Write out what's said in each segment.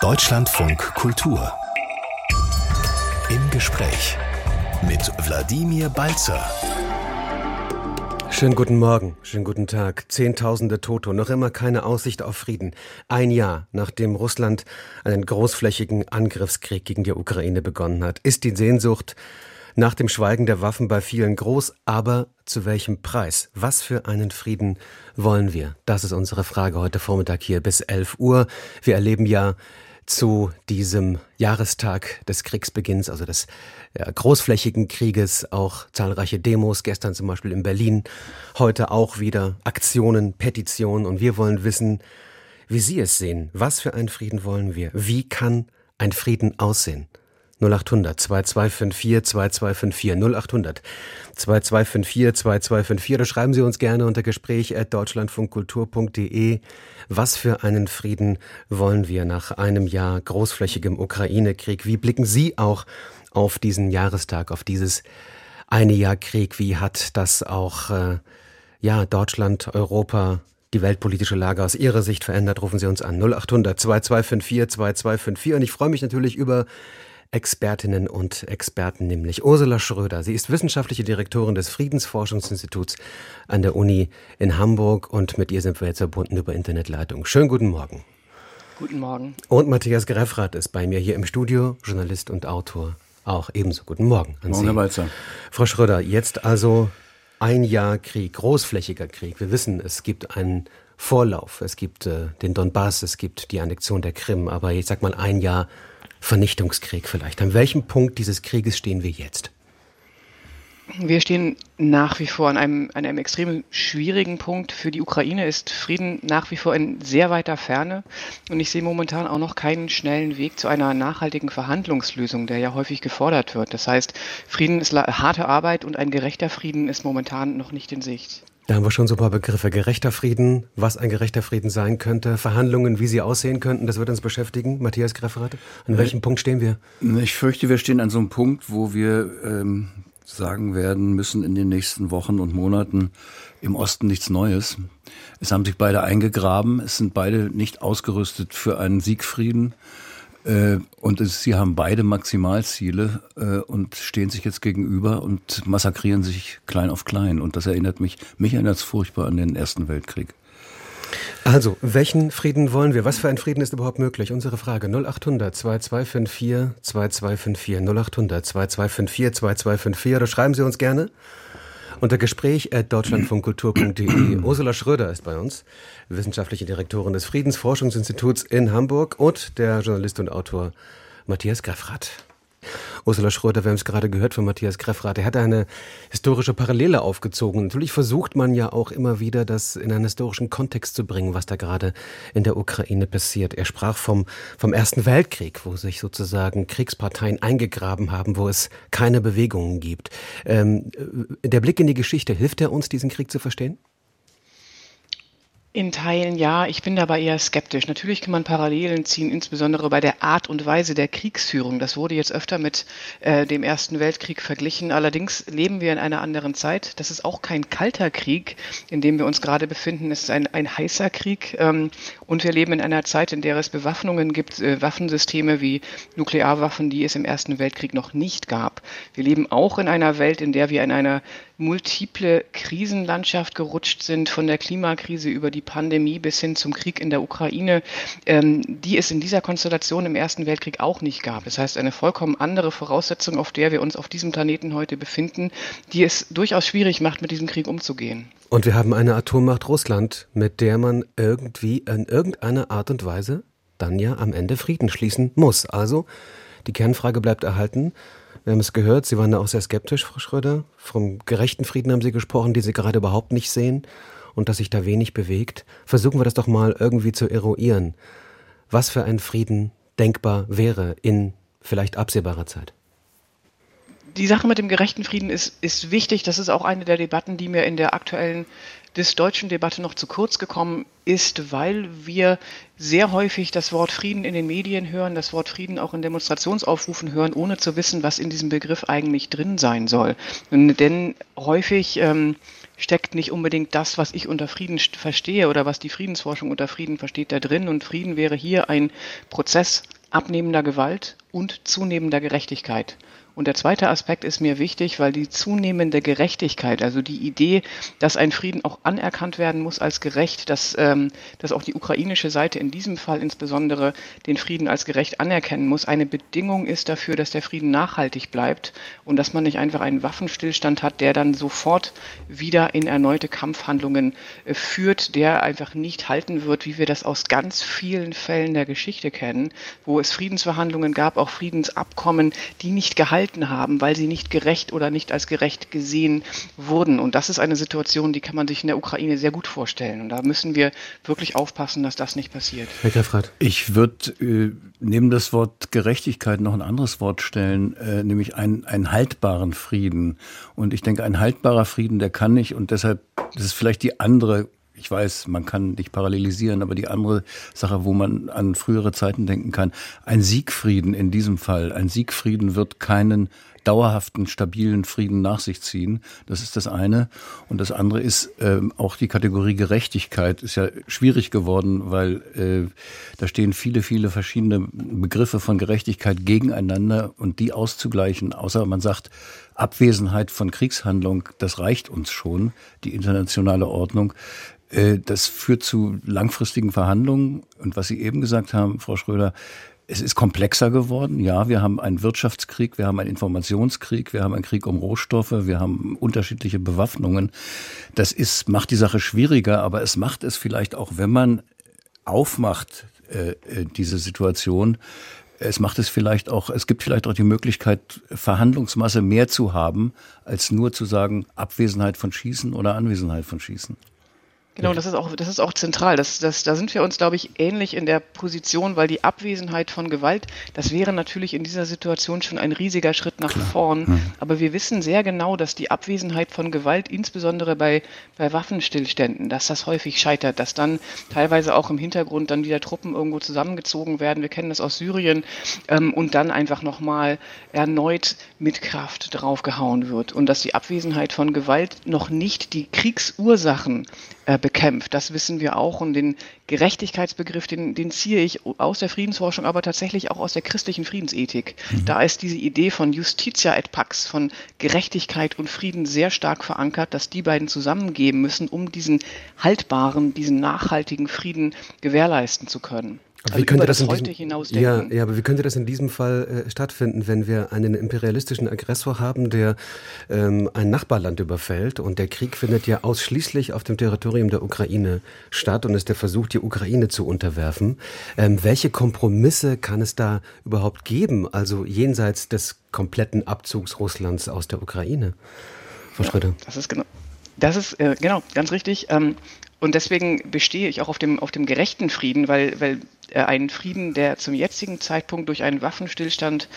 Deutschlandfunk Kultur. Im Gespräch mit Wladimir Balzer. Schönen guten Morgen, schönen guten Tag. Zehntausende Tote, noch immer keine Aussicht auf Frieden. Ein Jahr nachdem Russland einen großflächigen Angriffskrieg gegen die Ukraine begonnen hat, ist die Sehnsucht nach dem Schweigen der Waffen bei vielen groß, aber zu welchem Preis? Was für einen Frieden wollen wir? Das ist unsere Frage heute Vormittag hier bis 11 Uhr. Wir erleben ja zu diesem Jahrestag des Kriegsbeginns, also des ja, großflächigen Krieges, auch zahlreiche Demos, gestern zum Beispiel in Berlin, heute auch wieder Aktionen, Petitionen und wir wollen wissen, wie Sie es sehen. Was für einen Frieden wollen wir? Wie kann ein Frieden aussehen? 0800 2254 2254 0800 2254 2254. Da schreiben Sie uns gerne unter Gespräch at deutschlandfunkkultur.de. Was für einen Frieden wollen wir nach einem Jahr großflächigem Ukraine-Krieg? Wie blicken Sie auch auf diesen Jahrestag, auf dieses eine Jahr Krieg? Wie hat das auch äh, ja Deutschland, Europa, die weltpolitische Lage aus Ihrer Sicht verändert? Rufen Sie uns an 0800 2254 2254. Und ich freue mich natürlich über Expertinnen und Experten, nämlich Ursula Schröder. Sie ist wissenschaftliche Direktorin des Friedensforschungsinstituts an der Uni in Hamburg und mit ihr sind wir jetzt verbunden über Internetleitung. Schönen guten Morgen. Guten Morgen. Und Matthias Greffrath ist bei mir hier im Studio, Journalist und Autor. Auch ebenso. Guten Morgen an Morgen, Herr Walzer. Frau Schröder, jetzt also ein Jahr Krieg, großflächiger Krieg. Wir wissen, es gibt einen Vorlauf. Es gibt äh, den Donbass, es gibt die Annexion der Krim. Aber ich sag mal ein Jahr Vernichtungskrieg vielleicht. An welchem Punkt dieses Krieges stehen wir jetzt? Wir stehen nach wie vor an einem, an einem extrem schwierigen Punkt. Für die Ukraine ist Frieden nach wie vor in sehr weiter Ferne. Und ich sehe momentan auch noch keinen schnellen Weg zu einer nachhaltigen Verhandlungslösung, der ja häufig gefordert wird. Das heißt, Frieden ist harte Arbeit und ein gerechter Frieden ist momentan noch nicht in Sicht. Da haben wir schon so ein paar Begriffe. Gerechter Frieden, was ein gerechter Frieden sein könnte, Verhandlungen, wie sie aussehen könnten, das wird uns beschäftigen. Matthias Grefferath, an äh, welchem Punkt stehen wir? Ich fürchte, wir stehen an so einem Punkt, wo wir ähm, sagen werden müssen in den nächsten Wochen und Monaten im Osten nichts Neues. Es haben sich beide eingegraben, es sind beide nicht ausgerüstet für einen Siegfrieden. Äh, und sie haben beide Maximalziele äh, und stehen sich jetzt gegenüber und massakrieren sich klein auf klein. Und das erinnert mich, mich erinnert es furchtbar an den Ersten Weltkrieg. Also, welchen Frieden wollen wir? Was für ein Frieden ist überhaupt möglich? Unsere Frage 0800 2254 2254 0800 2254 2254 oder schreiben Sie uns gerne unter Gespräch at deutschlandfunkkultur.de. Ursula Schröder ist bei uns, wissenschaftliche Direktorin des Friedensforschungsinstituts in Hamburg und der Journalist und Autor Matthias Greffrath. Ursula Schröder, wir haben es gerade gehört von Matthias Greffrath, er hat eine historische Parallele aufgezogen. Natürlich versucht man ja auch immer wieder, das in einen historischen Kontext zu bringen, was da gerade in der Ukraine passiert. Er sprach vom, vom Ersten Weltkrieg, wo sich sozusagen Kriegsparteien eingegraben haben, wo es keine Bewegungen gibt. Ähm, der Blick in die Geschichte, hilft er uns, diesen Krieg zu verstehen? In Teilen ja, ich bin dabei eher skeptisch. Natürlich kann man Parallelen ziehen, insbesondere bei der Art und Weise der Kriegsführung. Das wurde jetzt öfter mit äh, dem Ersten Weltkrieg verglichen. Allerdings leben wir in einer anderen Zeit. Das ist auch kein kalter Krieg, in dem wir uns gerade befinden. Es ist ein, ein heißer Krieg. Ähm, und wir leben in einer Zeit, in der es Bewaffnungen gibt, äh, Waffensysteme wie Nuklearwaffen, die es im Ersten Weltkrieg noch nicht gab. Wir leben auch in einer Welt, in der wir in einer multiple Krisenlandschaft gerutscht sind, von der Klimakrise über die Pandemie bis hin zum Krieg in der Ukraine, ähm, die es in dieser Konstellation im Ersten Weltkrieg auch nicht gab. Das heißt, eine vollkommen andere Voraussetzung, auf der wir uns auf diesem Planeten heute befinden, die es durchaus schwierig macht, mit diesem Krieg umzugehen. Und wir haben eine Atommacht Russland, mit der man irgendwie in irgendeiner Art und Weise dann ja am Ende Frieden schließen muss. Also die Kernfrage bleibt erhalten. Wir haben es gehört, Sie waren da auch sehr skeptisch, Frau Schröder. Vom gerechten Frieden haben Sie gesprochen, den Sie gerade überhaupt nicht sehen und dass sich da wenig bewegt. Versuchen wir das doch mal irgendwie zu eruieren. Was für ein Frieden denkbar wäre in vielleicht absehbarer Zeit? Die Sache mit dem gerechten Frieden ist, ist wichtig. Das ist auch eine der Debatten, die mir in der aktuellen des deutschen Debatte noch zu kurz gekommen ist, weil wir sehr häufig das Wort Frieden in den Medien hören, das Wort Frieden auch in Demonstrationsaufrufen hören, ohne zu wissen, was in diesem Begriff eigentlich drin sein soll. Denn häufig ähm, steckt nicht unbedingt das, was ich unter Frieden verstehe oder was die Friedensforschung unter Frieden versteht, da drin. Und Frieden wäre hier ein Prozess abnehmender Gewalt und zunehmender Gerechtigkeit. Und der zweite Aspekt ist mir wichtig, weil die zunehmende Gerechtigkeit, also die Idee, dass ein Frieden auch anerkannt werden muss als gerecht, dass, ähm, dass auch die ukrainische Seite in diesem Fall insbesondere den Frieden als gerecht anerkennen muss, eine Bedingung ist dafür, dass der Frieden nachhaltig bleibt und dass man nicht einfach einen Waffenstillstand hat, der dann sofort wieder in erneute Kampfhandlungen äh, führt, der einfach nicht halten wird, wie wir das aus ganz vielen Fällen der Geschichte kennen, wo es Friedensverhandlungen gab, auch Friedensabkommen, die nicht gehalten gehalten haben, weil sie nicht gerecht oder nicht als gerecht gesehen wurden. Und das ist eine Situation, die kann man sich in der Ukraine sehr gut vorstellen. Und da müssen wir wirklich aufpassen, dass das nicht passiert. Herr Greffrath. Ich würde äh, neben das Wort Gerechtigkeit noch ein anderes Wort stellen, äh, nämlich einen, einen haltbaren Frieden. Und ich denke, ein haltbarer Frieden, der kann nicht, und deshalb, das ist vielleicht die andere ich weiß, man kann nicht parallelisieren, aber die andere Sache, wo man an frühere Zeiten denken kann, ein Siegfrieden in diesem Fall, ein Siegfrieden wird keinen dauerhaften, stabilen Frieden nach sich ziehen. Das ist das eine. Und das andere ist ähm, auch die Kategorie Gerechtigkeit ist ja schwierig geworden, weil äh, da stehen viele, viele verschiedene Begriffe von Gerechtigkeit gegeneinander und die auszugleichen, außer man sagt, Abwesenheit von Kriegshandlung, das reicht uns schon, die internationale Ordnung. Äh, das führt zu langfristigen Verhandlungen. Und was Sie eben gesagt haben, Frau Schröder, es ist komplexer geworden. Ja, wir haben einen Wirtschaftskrieg, wir haben einen Informationskrieg, wir haben einen Krieg um Rohstoffe, wir haben unterschiedliche Bewaffnungen. Das ist, macht die Sache schwieriger, aber es macht es vielleicht auch, wenn man aufmacht, äh, äh diese Situation, es macht es vielleicht auch, es gibt vielleicht auch die Möglichkeit, Verhandlungsmasse mehr zu haben, als nur zu sagen, Abwesenheit von Schießen oder Anwesenheit von Schießen. Genau, das ist auch, das ist auch zentral. Das, das, da sind wir uns, glaube ich, ähnlich in der Position, weil die Abwesenheit von Gewalt, das wäre natürlich in dieser Situation schon ein riesiger Schritt nach Klar. vorn. Mhm. Aber wir wissen sehr genau, dass die Abwesenheit von Gewalt, insbesondere bei, bei Waffenstillständen, dass das häufig scheitert, dass dann teilweise auch im Hintergrund dann wieder Truppen irgendwo zusammengezogen werden. Wir kennen das aus Syrien ähm, und dann einfach nochmal erneut mit Kraft draufgehauen wird. Und dass die Abwesenheit von Gewalt noch nicht die Kriegsursachen äh, bekämpft. Das wissen wir auch. Und den Gerechtigkeitsbegriff, den, den ziehe ich aus der Friedensforschung, aber tatsächlich auch aus der christlichen Friedensethik. Mhm. Da ist diese Idee von Justitia et Pax, von Gerechtigkeit und Frieden sehr stark verankert, dass die beiden zusammengeben müssen, um diesen haltbaren, diesen nachhaltigen Frieden gewährleisten zu können. Also wie könnte das, das heute diesem, Ja, ja, aber wie könnte das in diesem Fall äh, stattfinden, wenn wir einen imperialistischen Aggressor haben, der ähm, ein Nachbarland überfällt und der Krieg findet ja ausschließlich auf dem Territorium der Ukraine statt und ist der Versuch, die Ukraine zu unterwerfen. Ähm, welche Kompromisse kann es da überhaupt geben, also jenseits des kompletten Abzugs Russlands aus der Ukraine? Frau ja, Schröder. Das ist genau. Das ist äh, genau ganz richtig. Ähm, und deswegen bestehe ich auch auf dem, auf dem gerechten Frieden, weil, weil äh, ein Frieden, der zum jetzigen Zeitpunkt durch einen Waffenstillstand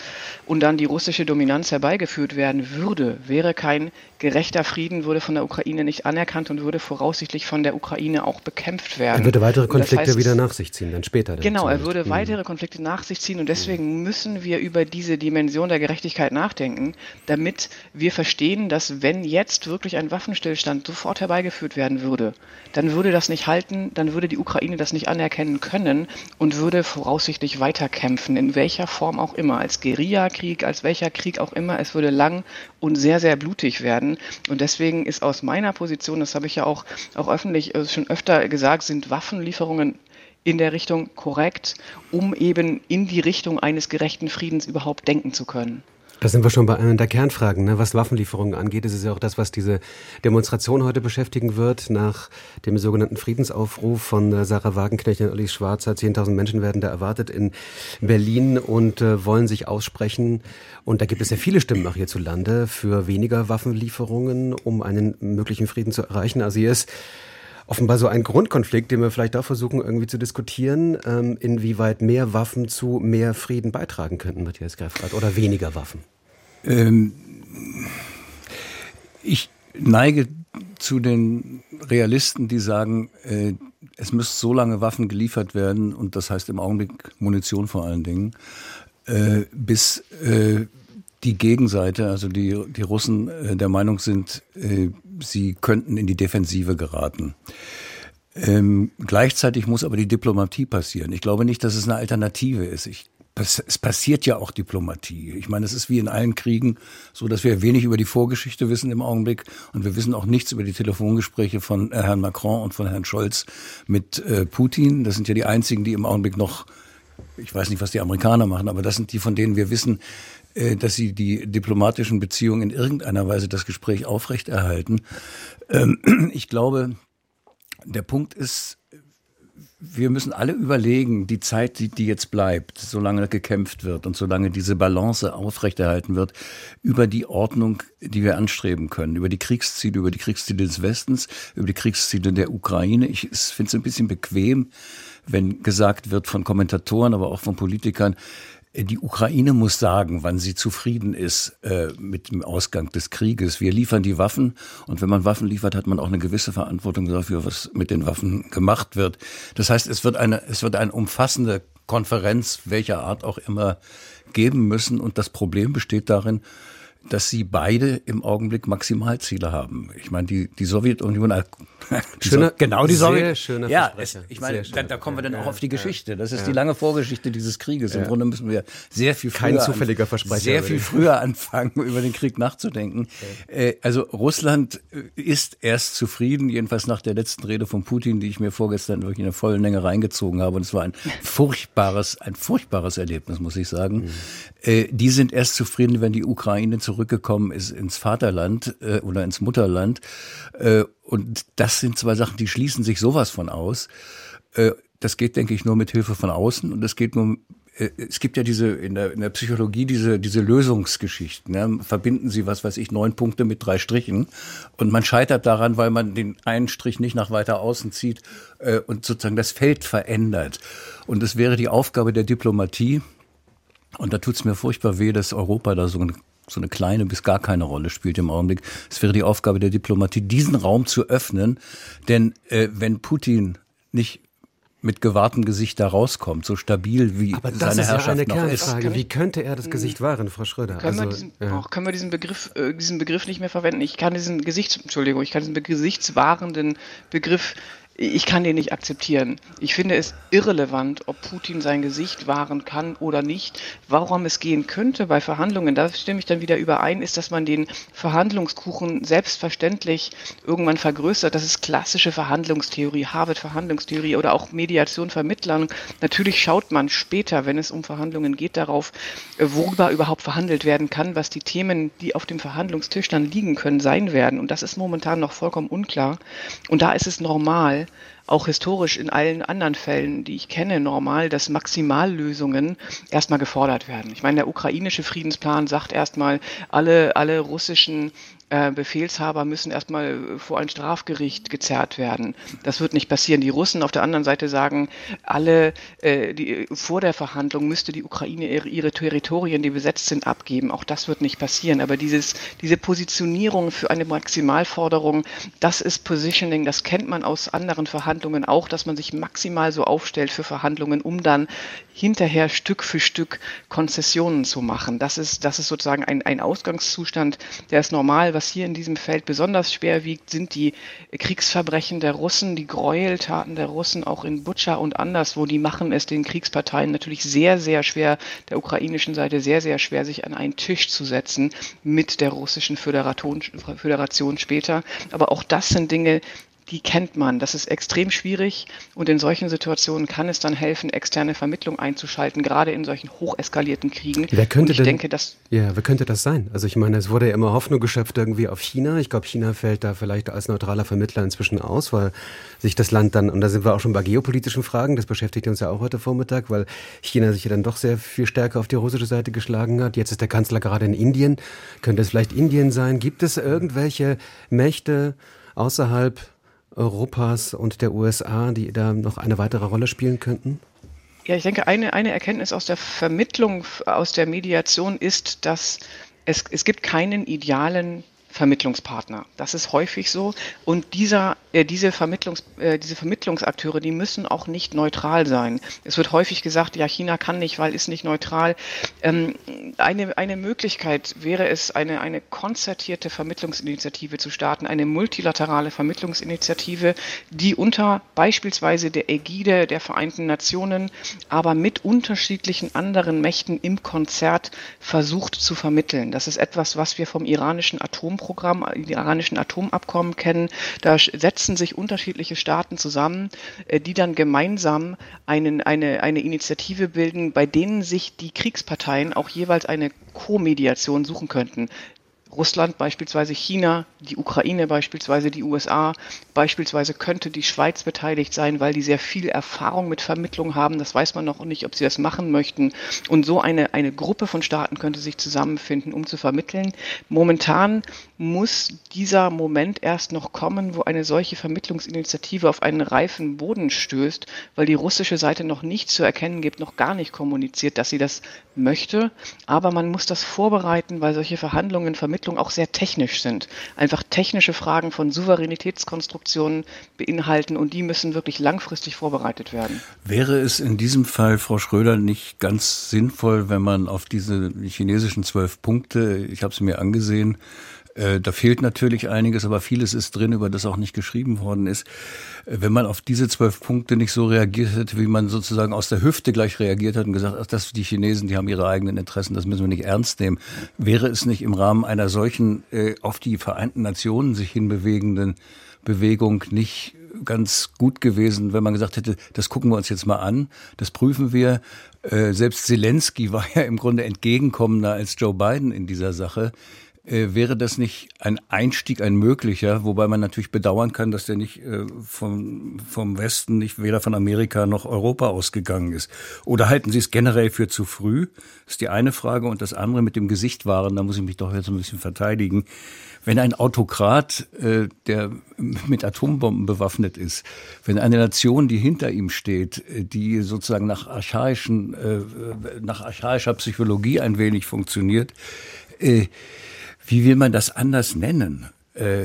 und dann die russische Dominanz herbeigeführt werden würde, wäre kein gerechter Frieden, würde von der Ukraine nicht anerkannt und würde voraussichtlich von der Ukraine auch bekämpft werden. Er würde weitere Konflikte heißt, wieder nach sich ziehen, dann später. Dann genau, er würde mhm. weitere Konflikte nach sich ziehen und deswegen müssen wir über diese Dimension der Gerechtigkeit nachdenken, damit wir verstehen, dass wenn jetzt wirklich ein Waffenstillstand sofort herbeigeführt werden würde, dann würde das nicht halten, dann würde die Ukraine das nicht anerkennen können und würde voraussichtlich weiterkämpfen, in welcher Form auch immer, als Guerillakrieg, als welcher Krieg auch immer. Es würde lang und sehr, sehr blutig werden. Und deswegen ist aus meiner Position, das habe ich ja auch, auch öffentlich äh, schon öfter gesagt, sind Waffenlieferungen in der Richtung korrekt, um eben in die Richtung eines gerechten Friedens überhaupt denken zu können. Da sind wir schon bei einer der Kernfragen, ne? was Waffenlieferungen angeht. Das ist ja auch das, was diese Demonstration heute beschäftigen wird, nach dem sogenannten Friedensaufruf von äh, Sarah Wagenknecht und Olli Schwarzer. 10.000 Menschen werden da erwartet in Berlin und äh, wollen sich aussprechen. Und da gibt es ja viele Stimmen auch hierzulande für weniger Waffenlieferungen, um einen möglichen Frieden zu erreichen. Also hier ist offenbar so ein Grundkonflikt, den wir vielleicht auch versuchen irgendwie zu diskutieren, ähm, inwieweit mehr Waffen zu mehr Frieden beitragen könnten, Matthias Greffrath, oder weniger Waffen. Ähm, ich neige zu den Realisten, die sagen, äh, es müssen so lange Waffen geliefert werden, und das heißt im Augenblick Munition vor allen Dingen, äh, bis äh, die Gegenseite, also die, die Russen, äh, der Meinung sind, äh, sie könnten in die Defensive geraten. Ähm, gleichzeitig muss aber die Diplomatie passieren. Ich glaube nicht, dass es eine Alternative ist. Ich, es passiert ja auch Diplomatie. Ich meine, es ist wie in allen Kriegen so, dass wir wenig über die Vorgeschichte wissen im Augenblick und wir wissen auch nichts über die Telefongespräche von äh, Herrn Macron und von Herrn Scholz mit äh, Putin. Das sind ja die einzigen, die im Augenblick noch, ich weiß nicht, was die Amerikaner machen, aber das sind die, von denen wir wissen, dass sie die diplomatischen Beziehungen in irgendeiner Weise das Gespräch aufrechterhalten. Ähm, ich glaube, der Punkt ist, wir müssen alle überlegen, die Zeit, die, die jetzt bleibt, solange gekämpft wird und solange diese Balance aufrechterhalten wird, über die Ordnung, die wir anstreben können, über die Kriegsziele, über die Kriegsziele des Westens, über die Kriegsziele der Ukraine. Ich finde es ein bisschen bequem, wenn gesagt wird von Kommentatoren, aber auch von Politikern, die Ukraine muss sagen, wann sie zufrieden ist äh, mit dem Ausgang des Krieges. Wir liefern die Waffen und wenn man Waffen liefert, hat man auch eine gewisse Verantwortung dafür, was mit den Waffen gemacht wird. Das heißt, es wird eine, es wird eine umfassende Konferenz welcher Art auch immer geben müssen und das Problem besteht darin, dass sie beide im Augenblick Maximalziele haben. Ich meine, die, die Sowjetunion, die schöne, genau die Sowjetunion. schöner ja, es, ich meine, da, da, kommen wir dann ja, auch auf die Geschichte. Das ist ja. die lange Vorgeschichte dieses Krieges. Im Grunde müssen wir sehr viel früher, Kein zufälliger Versprecher, sehr viel früher anfangen, über den Krieg nachzudenken. Äh, also Russland äh, ist erst zufrieden, jedenfalls nach der letzten Rede von Putin, die ich mir vorgestern wirklich in der vollen Länge reingezogen habe. Und es war ein furchtbares, ein furchtbares Erlebnis, muss ich sagen. Mhm. Äh, die sind erst zufrieden, wenn die Ukraine zu zurückgekommen ist ins Vaterland äh, oder ins Mutterland. Äh, und das sind zwei Sachen, die schließen sich sowas von aus. Äh, das geht, denke ich, nur mit Hilfe von außen und es geht nur äh, es gibt ja diese in der, in der Psychologie diese diese Lösungsgeschichten. Ne? Verbinden Sie was weiß ich neun Punkte mit drei Strichen und man scheitert daran, weil man den einen Strich nicht nach weiter außen zieht äh, und sozusagen das Feld verändert. Und es wäre die Aufgabe der Diplomatie. Und da tut es mir furchtbar weh, dass Europa da so eine so eine kleine bis gar keine Rolle spielt im Augenblick. Es wäre die Aufgabe der Diplomatie, diesen Raum zu öffnen. Denn äh, wenn Putin nicht mit gewahrtem Gesicht da rauskommt, so stabil wie Aber das seine ist Herrschaft ja eine noch Kernfrage. ist. Wie könnte er das Gesicht wahren, Frau Schröder? Können, also, wir diesen, ja. auch, können wir diesen Begriff, äh, diesen Begriff nicht mehr verwenden? Ich kann diesen Gesichts, Entschuldigung, ich kann diesen gesichtswahrenden Begriff ich kann den nicht akzeptieren. Ich finde es irrelevant, ob Putin sein Gesicht wahren kann oder nicht. Warum es gehen könnte bei Verhandlungen, da stimme ich dann wieder überein, ist, dass man den Verhandlungskuchen selbstverständlich irgendwann vergrößert. Das ist klassische Verhandlungstheorie, Harvard-Verhandlungstheorie oder auch Mediation, Vermittlern. Natürlich schaut man später, wenn es um Verhandlungen geht, darauf, worüber überhaupt verhandelt werden kann, was die Themen, die auf dem Verhandlungstisch dann liegen können, sein werden. Und das ist momentan noch vollkommen unklar. Und da ist es normal, auch historisch in allen anderen Fällen, die ich kenne, normal, dass Maximallösungen erstmal gefordert werden. Ich meine, der ukrainische Friedensplan sagt erstmal, alle, alle russischen äh, Befehlshaber müssen erstmal vor ein Strafgericht gezerrt werden. Das wird nicht passieren. Die Russen auf der anderen Seite sagen, alle äh, die, vor der Verhandlung müsste die Ukraine ihre, ihre, Territorien, die besetzt sind, abgeben. Auch das wird nicht passieren. Aber dieses, diese Positionierung für eine Maximalforderung, das ist Positioning, das kennt man aus anderen Verhandlungen auch, dass man sich maximal so aufstellt für Verhandlungen, um dann hinterher Stück für Stück Konzessionen zu machen. Das ist, das ist sozusagen ein, ein Ausgangszustand, der ist normal. Was hier in diesem Feld besonders schwer wiegt, sind die Kriegsverbrechen der Russen, die Gräueltaten der Russen auch in Butscha und anderswo. Die machen es den Kriegsparteien natürlich sehr, sehr schwer, der ukrainischen Seite sehr, sehr schwer, sich an einen Tisch zu setzen mit der russischen Föderation, später. Aber auch das sind Dinge, die kennt man. Das ist extrem schwierig und in solchen Situationen kann es dann helfen, externe Vermittlung einzuschalten, gerade in solchen hocheskalierten Kriegen. Wer könnte und ich denn, denke, dass ja, wer könnte das sein? Also ich meine, es wurde ja immer Hoffnung geschöpft irgendwie auf China. Ich glaube, China fällt da vielleicht als neutraler Vermittler inzwischen aus, weil sich das Land dann, und da sind wir auch schon bei geopolitischen Fragen, das beschäftigt uns ja auch heute Vormittag, weil China sich ja dann doch sehr viel stärker auf die russische Seite geschlagen hat. Jetzt ist der Kanzler gerade in Indien. Könnte es vielleicht Indien sein? Gibt es irgendwelche Mächte außerhalb Europas und der USA, die da noch eine weitere Rolle spielen könnten? Ja, ich denke, eine, eine Erkenntnis aus der Vermittlung, aus der Mediation ist, dass es, es gibt keinen idealen Vermittlungspartner. Das ist häufig so. Und dieser äh, diese, Vermittlungs, äh, diese Vermittlungsakteure, die müssen auch nicht neutral sein. Es wird häufig gesagt, ja, China kann nicht, weil ist nicht neutral. Ähm, eine, eine Möglichkeit wäre es, eine, eine konzertierte Vermittlungsinitiative zu starten, eine multilaterale Vermittlungsinitiative, die unter beispielsweise der Ägide der Vereinten Nationen, aber mit unterschiedlichen anderen Mächten im Konzert versucht zu vermitteln. Das ist etwas, was wir vom iranischen Atomprogramm, iranischen Atomabkommen kennen. Da setzen sich unterschiedliche Staaten zusammen, äh, die dann gemeinsam einen, eine, eine Initiative bilden, bei denen sich die Kriegsparteien auch jeweils eine Co-Mediation suchen könnten. Russland beispielsweise China, die Ukraine beispielsweise die USA, beispielsweise könnte die Schweiz beteiligt sein, weil die sehr viel Erfahrung mit Vermittlung haben. Das weiß man noch nicht, ob sie das machen möchten. Und so eine, eine Gruppe von Staaten könnte sich zusammenfinden, um zu vermitteln. Momentan muss dieser Moment erst noch kommen, wo eine solche Vermittlungsinitiative auf einen reifen Boden stößt, weil die russische Seite noch nicht zu erkennen gibt, noch gar nicht kommuniziert, dass sie das möchte. Aber man muss das vorbereiten, weil solche Verhandlungen, Vermittlung auch sehr technisch sind. Einfach technische Fragen von Souveränitätskonstruktionen beinhalten und die müssen wirklich langfristig vorbereitet werden. Wäre es in diesem Fall, Frau Schröder, nicht ganz sinnvoll, wenn man auf diese chinesischen zwölf Punkte, ich habe sie mir angesehen, äh, da fehlt natürlich einiges, aber vieles ist drin, über das auch nicht geschrieben worden ist. Äh, wenn man auf diese zwölf Punkte nicht so reagiert hätte, wie man sozusagen aus der Hüfte gleich reagiert hat und gesagt, ach, das die Chinesen, die haben ihre eigenen Interessen, das müssen wir nicht ernst nehmen. Wäre es nicht im Rahmen einer solchen äh, auf die Vereinten Nationen sich hinbewegenden Bewegung nicht ganz gut gewesen, wenn man gesagt hätte, das gucken wir uns jetzt mal an, das prüfen wir. Äh, selbst Zelensky war ja im Grunde entgegenkommender als Joe Biden in dieser Sache. Äh, wäre das nicht ein Einstieg, ein möglicher, wobei man natürlich bedauern kann, dass der nicht äh, vom, vom Westen, nicht weder von Amerika noch Europa ausgegangen ist? Oder halten Sie es generell für zu früh? Das ist die eine Frage. Und das andere mit dem Gesicht wahren, da muss ich mich doch jetzt ein bisschen verteidigen. Wenn ein Autokrat, äh, der mit Atombomben bewaffnet ist, wenn eine Nation, die hinter ihm steht, äh, die sozusagen nach archaischen, äh, nach archaischer Psychologie ein wenig funktioniert, äh, wie will man das anders nennen? Äh,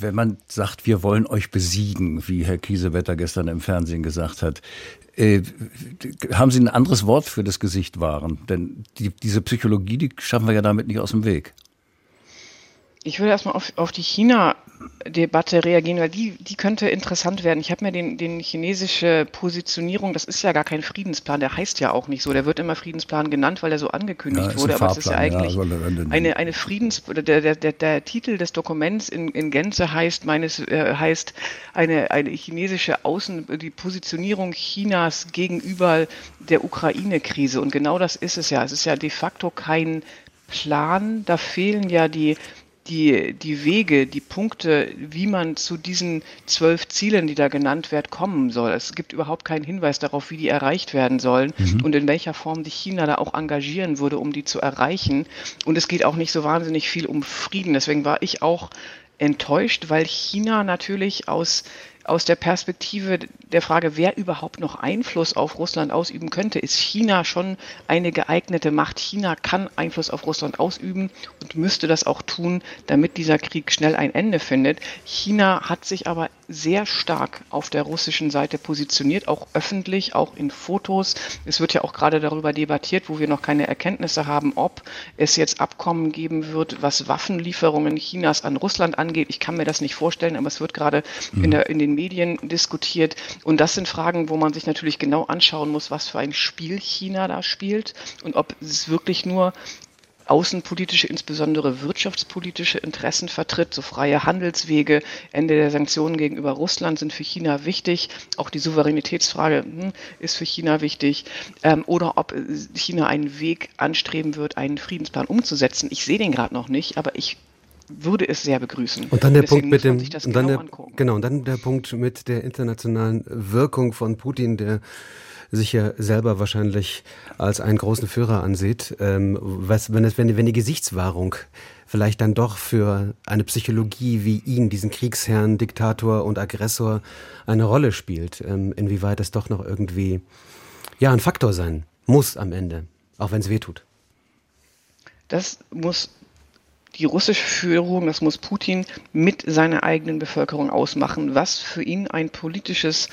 wenn man sagt, wir wollen euch besiegen, wie Herr Kiesewetter gestern im Fernsehen gesagt hat, äh, haben Sie ein anderes Wort für das Gesicht wahren? Denn die, diese Psychologie, die schaffen wir ja damit nicht aus dem Weg. Ich würde erstmal auf, auf die China-Debatte reagieren, weil die, die könnte interessant werden. Ich habe mir den, den chinesische Positionierung, das ist ja gar kein Friedensplan, der heißt ja auch nicht so. Der wird immer Friedensplan genannt, weil er so angekündigt ja, wurde, aber es ist ja eigentlich ja, eine, eine Friedens, der, der, der, der Titel des Dokuments in, in Gänze heißt meines äh, heißt eine, eine chinesische Außen, die Positionierung Chinas gegenüber der Ukraine-Krise. Und genau das ist es ja. Es ist ja de facto kein Plan. Da fehlen ja die die, die Wege, die Punkte, wie man zu diesen zwölf Zielen, die da genannt werden, kommen soll. Es gibt überhaupt keinen Hinweis darauf, wie die erreicht werden sollen mhm. und in welcher Form sich China da auch engagieren würde, um die zu erreichen. Und es geht auch nicht so wahnsinnig viel um Frieden. Deswegen war ich auch enttäuscht, weil China natürlich aus aus der Perspektive der Frage, wer überhaupt noch Einfluss auf Russland ausüben könnte, ist China schon eine geeignete Macht. China kann Einfluss auf Russland ausüben und müsste das auch tun, damit dieser Krieg schnell ein Ende findet. China hat sich aber sehr stark auf der russischen Seite positioniert, auch öffentlich, auch in Fotos. Es wird ja auch gerade darüber debattiert, wo wir noch keine Erkenntnisse haben, ob es jetzt Abkommen geben wird, was Waffenlieferungen Chinas an Russland angeht. Ich kann mir das nicht vorstellen, aber es wird gerade in, mhm. der, in den Medien diskutiert. Und das sind Fragen, wo man sich natürlich genau anschauen muss, was für ein Spiel China da spielt und ob es wirklich nur außenpolitische, insbesondere wirtschaftspolitische Interessen vertritt. So freie Handelswege, Ende der Sanktionen gegenüber Russland sind für China wichtig. Auch die Souveränitätsfrage hm, ist für China wichtig. Ähm, oder ob China einen Weg anstreben wird, einen Friedensplan umzusetzen. Ich sehe den gerade noch nicht, aber ich würde es sehr begrüßen. Und dann der Deswegen Punkt mit dem, und dann genau der, genau, und dann der Punkt mit der internationalen Wirkung von Putin, der sich ja selber wahrscheinlich als einen großen Führer ansieht, ähm, was, wenn, es, wenn, wenn die Gesichtswahrung vielleicht dann doch für eine Psychologie wie ihn, diesen Kriegsherrn, Diktator und Aggressor, eine Rolle spielt, ähm, inwieweit es doch noch irgendwie ja ein Faktor sein muss am Ende, auch wenn es weh tut. Das muss die russische Führung, das muss Putin mit seiner eigenen Bevölkerung ausmachen, was für ihn ein politisches,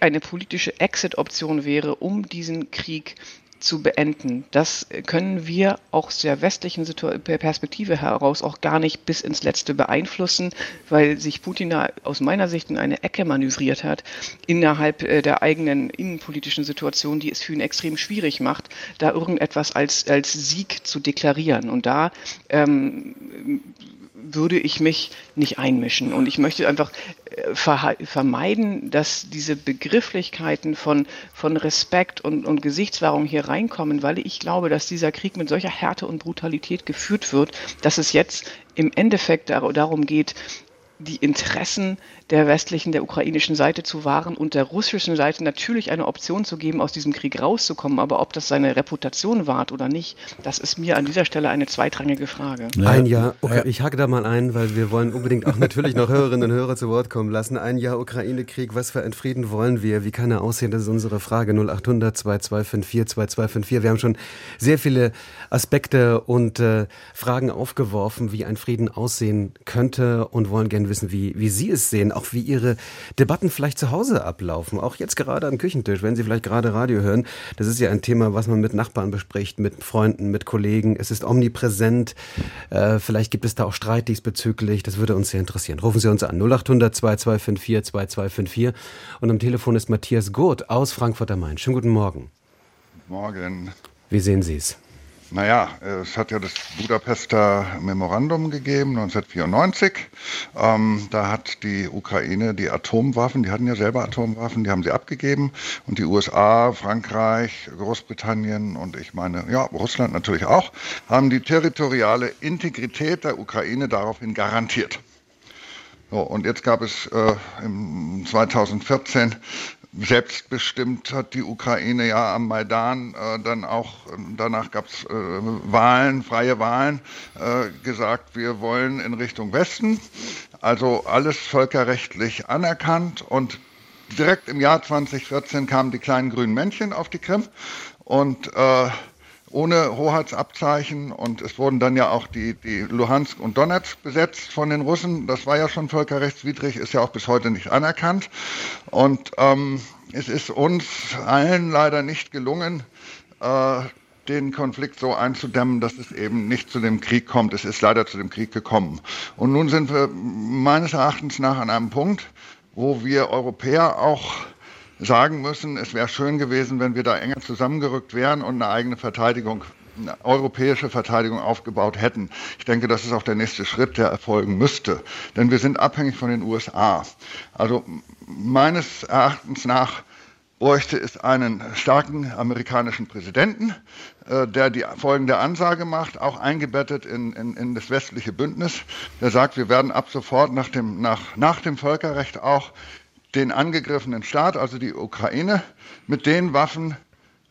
eine politische Exit-Option wäre, um diesen Krieg zu beenden. Das können wir aus der westlichen Perspektive heraus auch gar nicht bis ins Letzte beeinflussen, weil sich Putin da aus meiner Sicht in eine Ecke manövriert hat innerhalb äh, der eigenen innenpolitischen Situation, die es für ihn extrem schwierig macht, da irgendetwas als, als Sieg zu deklarieren. Und da ähm, würde ich mich nicht einmischen. Und ich möchte einfach vermeiden, dass diese Begrifflichkeiten von, von Respekt und, und Gesichtswahrung hier reinkommen, weil ich glaube, dass dieser Krieg mit solcher Härte und Brutalität geführt wird, dass es jetzt im Endeffekt darum geht, die Interessen der westlichen, der ukrainischen Seite zu wahren und der russischen Seite natürlich eine Option zu geben, aus diesem Krieg rauszukommen. Aber ob das seine Reputation wahrt oder nicht, das ist mir an dieser Stelle eine zweitrangige Frage. Ein Jahr, okay, ich hake da mal ein, weil wir wollen unbedingt auch natürlich noch Hörerinnen und Hörer zu Wort kommen lassen. Ein Jahr Ukraine-Krieg, was für ein Frieden wollen wir? Wie kann er aussehen? Das ist unsere Frage. 0800 2254 2254. Wir haben schon sehr viele Aspekte und äh, Fragen aufgeworfen, wie ein Frieden aussehen könnte und wollen gerne wissen, wie, wie Sie es sehen auch wie Ihre Debatten vielleicht zu Hause ablaufen. Auch jetzt gerade am Küchentisch, wenn Sie vielleicht gerade Radio hören. Das ist ja ein Thema, was man mit Nachbarn bespricht, mit Freunden, mit Kollegen. Es ist omnipräsent. Äh, vielleicht gibt es da auch Streit diesbezüglich. Das würde uns sehr interessieren. Rufen Sie uns an 0800 2254 2254. Und am Telefon ist Matthias Gurt aus Frankfurt am Main. Schönen guten Morgen. Morgen. Wie sehen Sie es? Naja, es hat ja das Budapester Memorandum gegeben, 1994. Ähm, da hat die Ukraine die Atomwaffen, die hatten ja selber Atomwaffen, die haben sie abgegeben. Und die USA, Frankreich, Großbritannien und ich meine, ja, Russland natürlich auch, haben die territoriale Integrität der Ukraine daraufhin garantiert. So, und jetzt gab es äh, im 2014 selbstbestimmt hat die Ukraine ja am Maidan äh, dann auch, danach gab es äh, Wahlen, freie Wahlen, äh, gesagt, wir wollen in Richtung Westen. Also alles völkerrechtlich anerkannt und direkt im Jahr 2014 kamen die kleinen grünen Männchen auf die Krim und äh, ohne Hoheitsabzeichen und es wurden dann ja auch die, die Luhansk und Donetsk besetzt von den Russen. Das war ja schon völkerrechtswidrig, ist ja auch bis heute nicht anerkannt. Und ähm, es ist uns allen leider nicht gelungen, äh, den Konflikt so einzudämmen, dass es eben nicht zu dem Krieg kommt. Es ist leider zu dem Krieg gekommen. Und nun sind wir meines Erachtens nach an einem Punkt, wo wir Europäer auch sagen müssen, es wäre schön gewesen, wenn wir da enger zusammengerückt wären und eine eigene Verteidigung, eine europäische Verteidigung aufgebaut hätten. Ich denke, das ist auch der nächste Schritt, der erfolgen müsste. Denn wir sind abhängig von den USA. Also meines Erachtens nach bräuchte es einen starken amerikanischen Präsidenten, äh, der die folgende Ansage macht, auch eingebettet in, in, in, das westliche Bündnis, der sagt, wir werden ab sofort nach dem, nach, nach dem Völkerrecht auch den angegriffenen Staat, also die Ukraine, mit den Waffen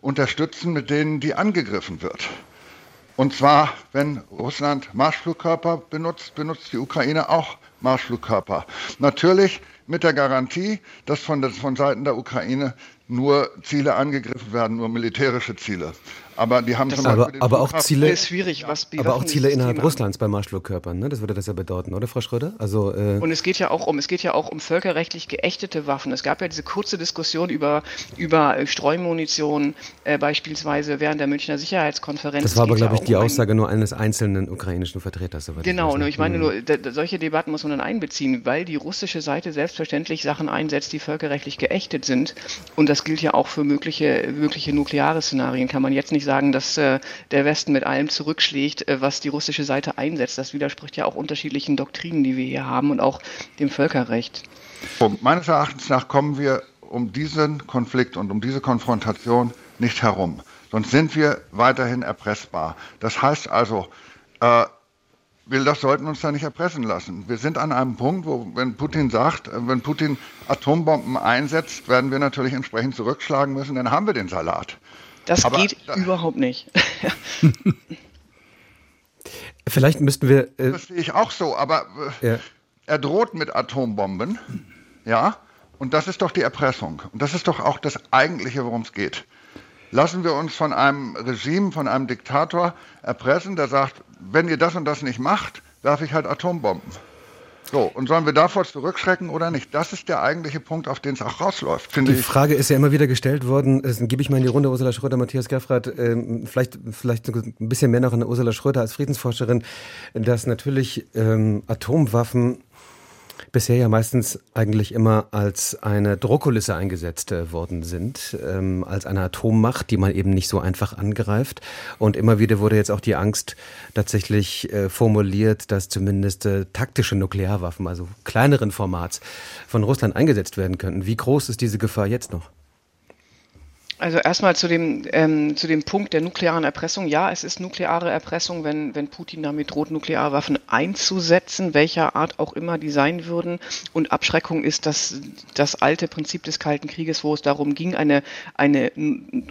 unterstützen, mit denen die angegriffen wird. Und zwar, wenn Russland Marschflugkörper benutzt, benutzt die Ukraine auch Marschflugkörper. Natürlich mit der Garantie, dass von, von Seiten der Ukraine nur Ziele angegriffen werden, nur militärische Ziele. Aber die haben das zum aber, aber auch Ziele, ist schwierig, was aber auch Ziele innerhalb Russlands bei Marschflugkörpern, ne? Das würde das ja bedeuten, oder Frau Schröder? Also äh und es geht ja auch um es geht ja auch um völkerrechtlich geächtete Waffen. Es gab ja diese kurze Diskussion über über äh, Streumunition äh, beispielsweise während der Münchner Sicherheitskonferenz. Das war aber glaube ich die Aussage nur eines einzelnen ukrainischen Vertreters. Genau, ich, ich meine nur mhm. solche Debatten muss man dann einbeziehen, weil die russische Seite selbstverständlich Sachen einsetzt, die völkerrechtlich geächtet sind. Und das gilt ja auch für mögliche mögliche nukleare Szenarien. Kann man jetzt nicht sagen, dass äh, der Westen mit allem zurückschlägt, äh, was die russische Seite einsetzt. Das widerspricht ja auch unterschiedlichen Doktrinen, die wir hier haben und auch dem Völkerrecht. Meines Erachtens nach kommen wir um diesen Konflikt und um diese Konfrontation nicht herum. Sonst sind wir weiterhin erpressbar. Das heißt also, äh, wir das sollten uns da nicht erpressen lassen. Wir sind an einem Punkt, wo, wenn Putin sagt, äh, wenn Putin Atombomben einsetzt, werden wir natürlich entsprechend zurückschlagen müssen, dann haben wir den Salat. Das aber, geht da, überhaupt nicht. Vielleicht müssten wir. Äh, das sehe ich auch so, aber äh, ja. er droht mit Atombomben, ja, und das ist doch die Erpressung. Und das ist doch auch das Eigentliche, worum es geht. lassen wir uns von einem Regime, von einem Diktator erpressen, der sagt, wenn ihr das und das nicht macht, werfe ich halt Atombomben. So, und sollen wir davor zurückschrecken oder nicht? Das ist der eigentliche Punkt, auf den es auch rausläuft, finde ich. Die Frage ist ja immer wieder gestellt worden, das gebe ich mal in die Runde, Ursula Schröder, Matthias Gaffrath, ähm, vielleicht, vielleicht ein bisschen mehr noch an Ursula Schröder als Friedensforscherin, dass natürlich ähm, Atomwaffen bisher ja meistens eigentlich immer als eine Drohkulisse eingesetzt äh, worden sind, ähm, als eine Atommacht, die man eben nicht so einfach angreift. Und immer wieder wurde jetzt auch die Angst tatsächlich äh, formuliert, dass zumindest äh, taktische Nuklearwaffen, also kleineren Formats, von Russland eingesetzt werden könnten. Wie groß ist diese Gefahr jetzt noch? Also erstmal zu dem, ähm, zu dem Punkt der nuklearen Erpressung. Ja, es ist nukleare Erpressung, wenn, wenn Putin damit droht, Nuklearwaffen einzusetzen, welcher Art auch immer die sein würden. Und Abschreckung ist das, das alte Prinzip des Kalten Krieges, wo es darum ging, eine, eine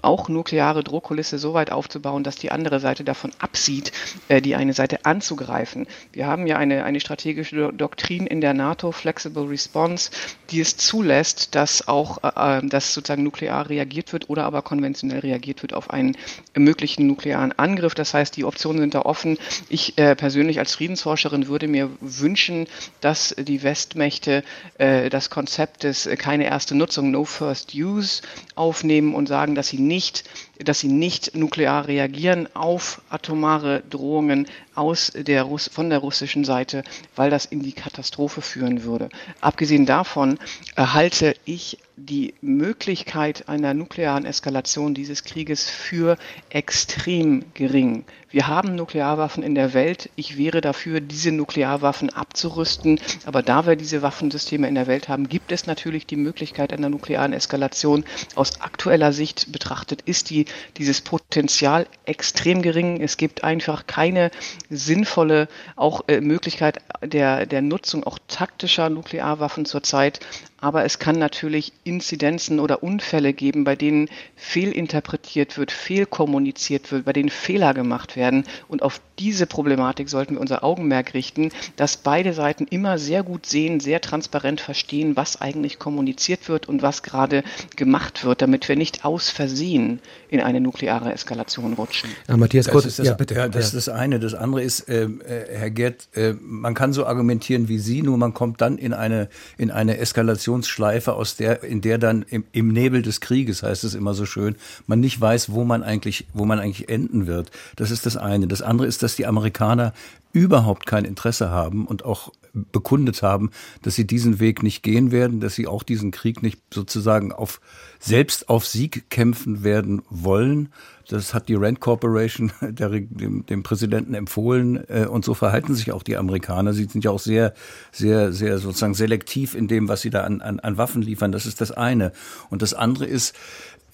auch nukleare Drohkulisse so weit aufzubauen, dass die andere Seite davon absieht, äh, die eine Seite anzugreifen. Wir haben ja eine, eine strategische Doktrin in der NATO, Flexible Response, die es zulässt, dass auch äh, äh dass sozusagen nuklear reagiert wird oder aber konventionell reagiert wird auf einen möglichen nuklearen Angriff. Das heißt, die Optionen sind da offen. Ich äh, persönlich als Friedensforscherin würde mir wünschen, dass die Westmächte äh, das Konzept des äh, keine erste Nutzung, no first use aufnehmen und sagen, dass sie nicht dass sie nicht nuklear reagieren auf atomare Drohungen aus der Russ von der russischen Seite, weil das in die Katastrophe führen würde. Abgesehen davon halte ich die Möglichkeit einer nuklearen Eskalation dieses Krieges für extrem gering. Wir haben Nuklearwaffen in der Welt. Ich wäre dafür, diese Nuklearwaffen abzurüsten. Aber da wir diese Waffensysteme in der Welt haben, gibt es natürlich die Möglichkeit einer nuklearen Eskalation. Aus aktueller Sicht betrachtet ist die, dieses Potenzial extrem gering. Es gibt einfach keine sinnvolle auch äh, Möglichkeit der, der Nutzung auch taktischer Nuklearwaffen zurzeit aber es kann natürlich Inzidenzen oder Unfälle geben, bei denen fehlinterpretiert wird, fehlkommuniziert wird, bei denen Fehler gemacht werden. Und auf diese Problematik sollten wir unser Augenmerk richten, dass beide Seiten immer sehr gut sehen, sehr transparent verstehen, was eigentlich kommuniziert wird und was gerade gemacht wird, damit wir nicht aus Versehen in eine nukleare Eskalation rutschen. Ja, Matthias Kurz, ist das, ja, bitte. Ja, das ist das eine. Das andere ist, äh, äh, Herr Gerd, äh, man kann so argumentieren wie Sie, nur man kommt dann in eine, in eine Eskalationsschleife, aus der, in der dann im, im Nebel des Krieges, heißt es immer so schön, man nicht weiß, wo man eigentlich, wo man eigentlich enden wird. Das ist das eine. Das andere ist, dass die Amerikaner überhaupt kein Interesse haben und auch bekundet haben, dass sie diesen Weg nicht gehen werden, dass sie auch diesen Krieg nicht sozusagen auf selbst auf Sieg kämpfen werden wollen. Das hat die Rand Corporation der, dem, dem, Präsidenten empfohlen äh, und so verhalten sich auch die Amerikaner. Sie sind ja auch sehr, sehr, sehr sozusagen selektiv in dem, was sie da an, an, an Waffen liefern. Das ist das eine. Und das andere ist,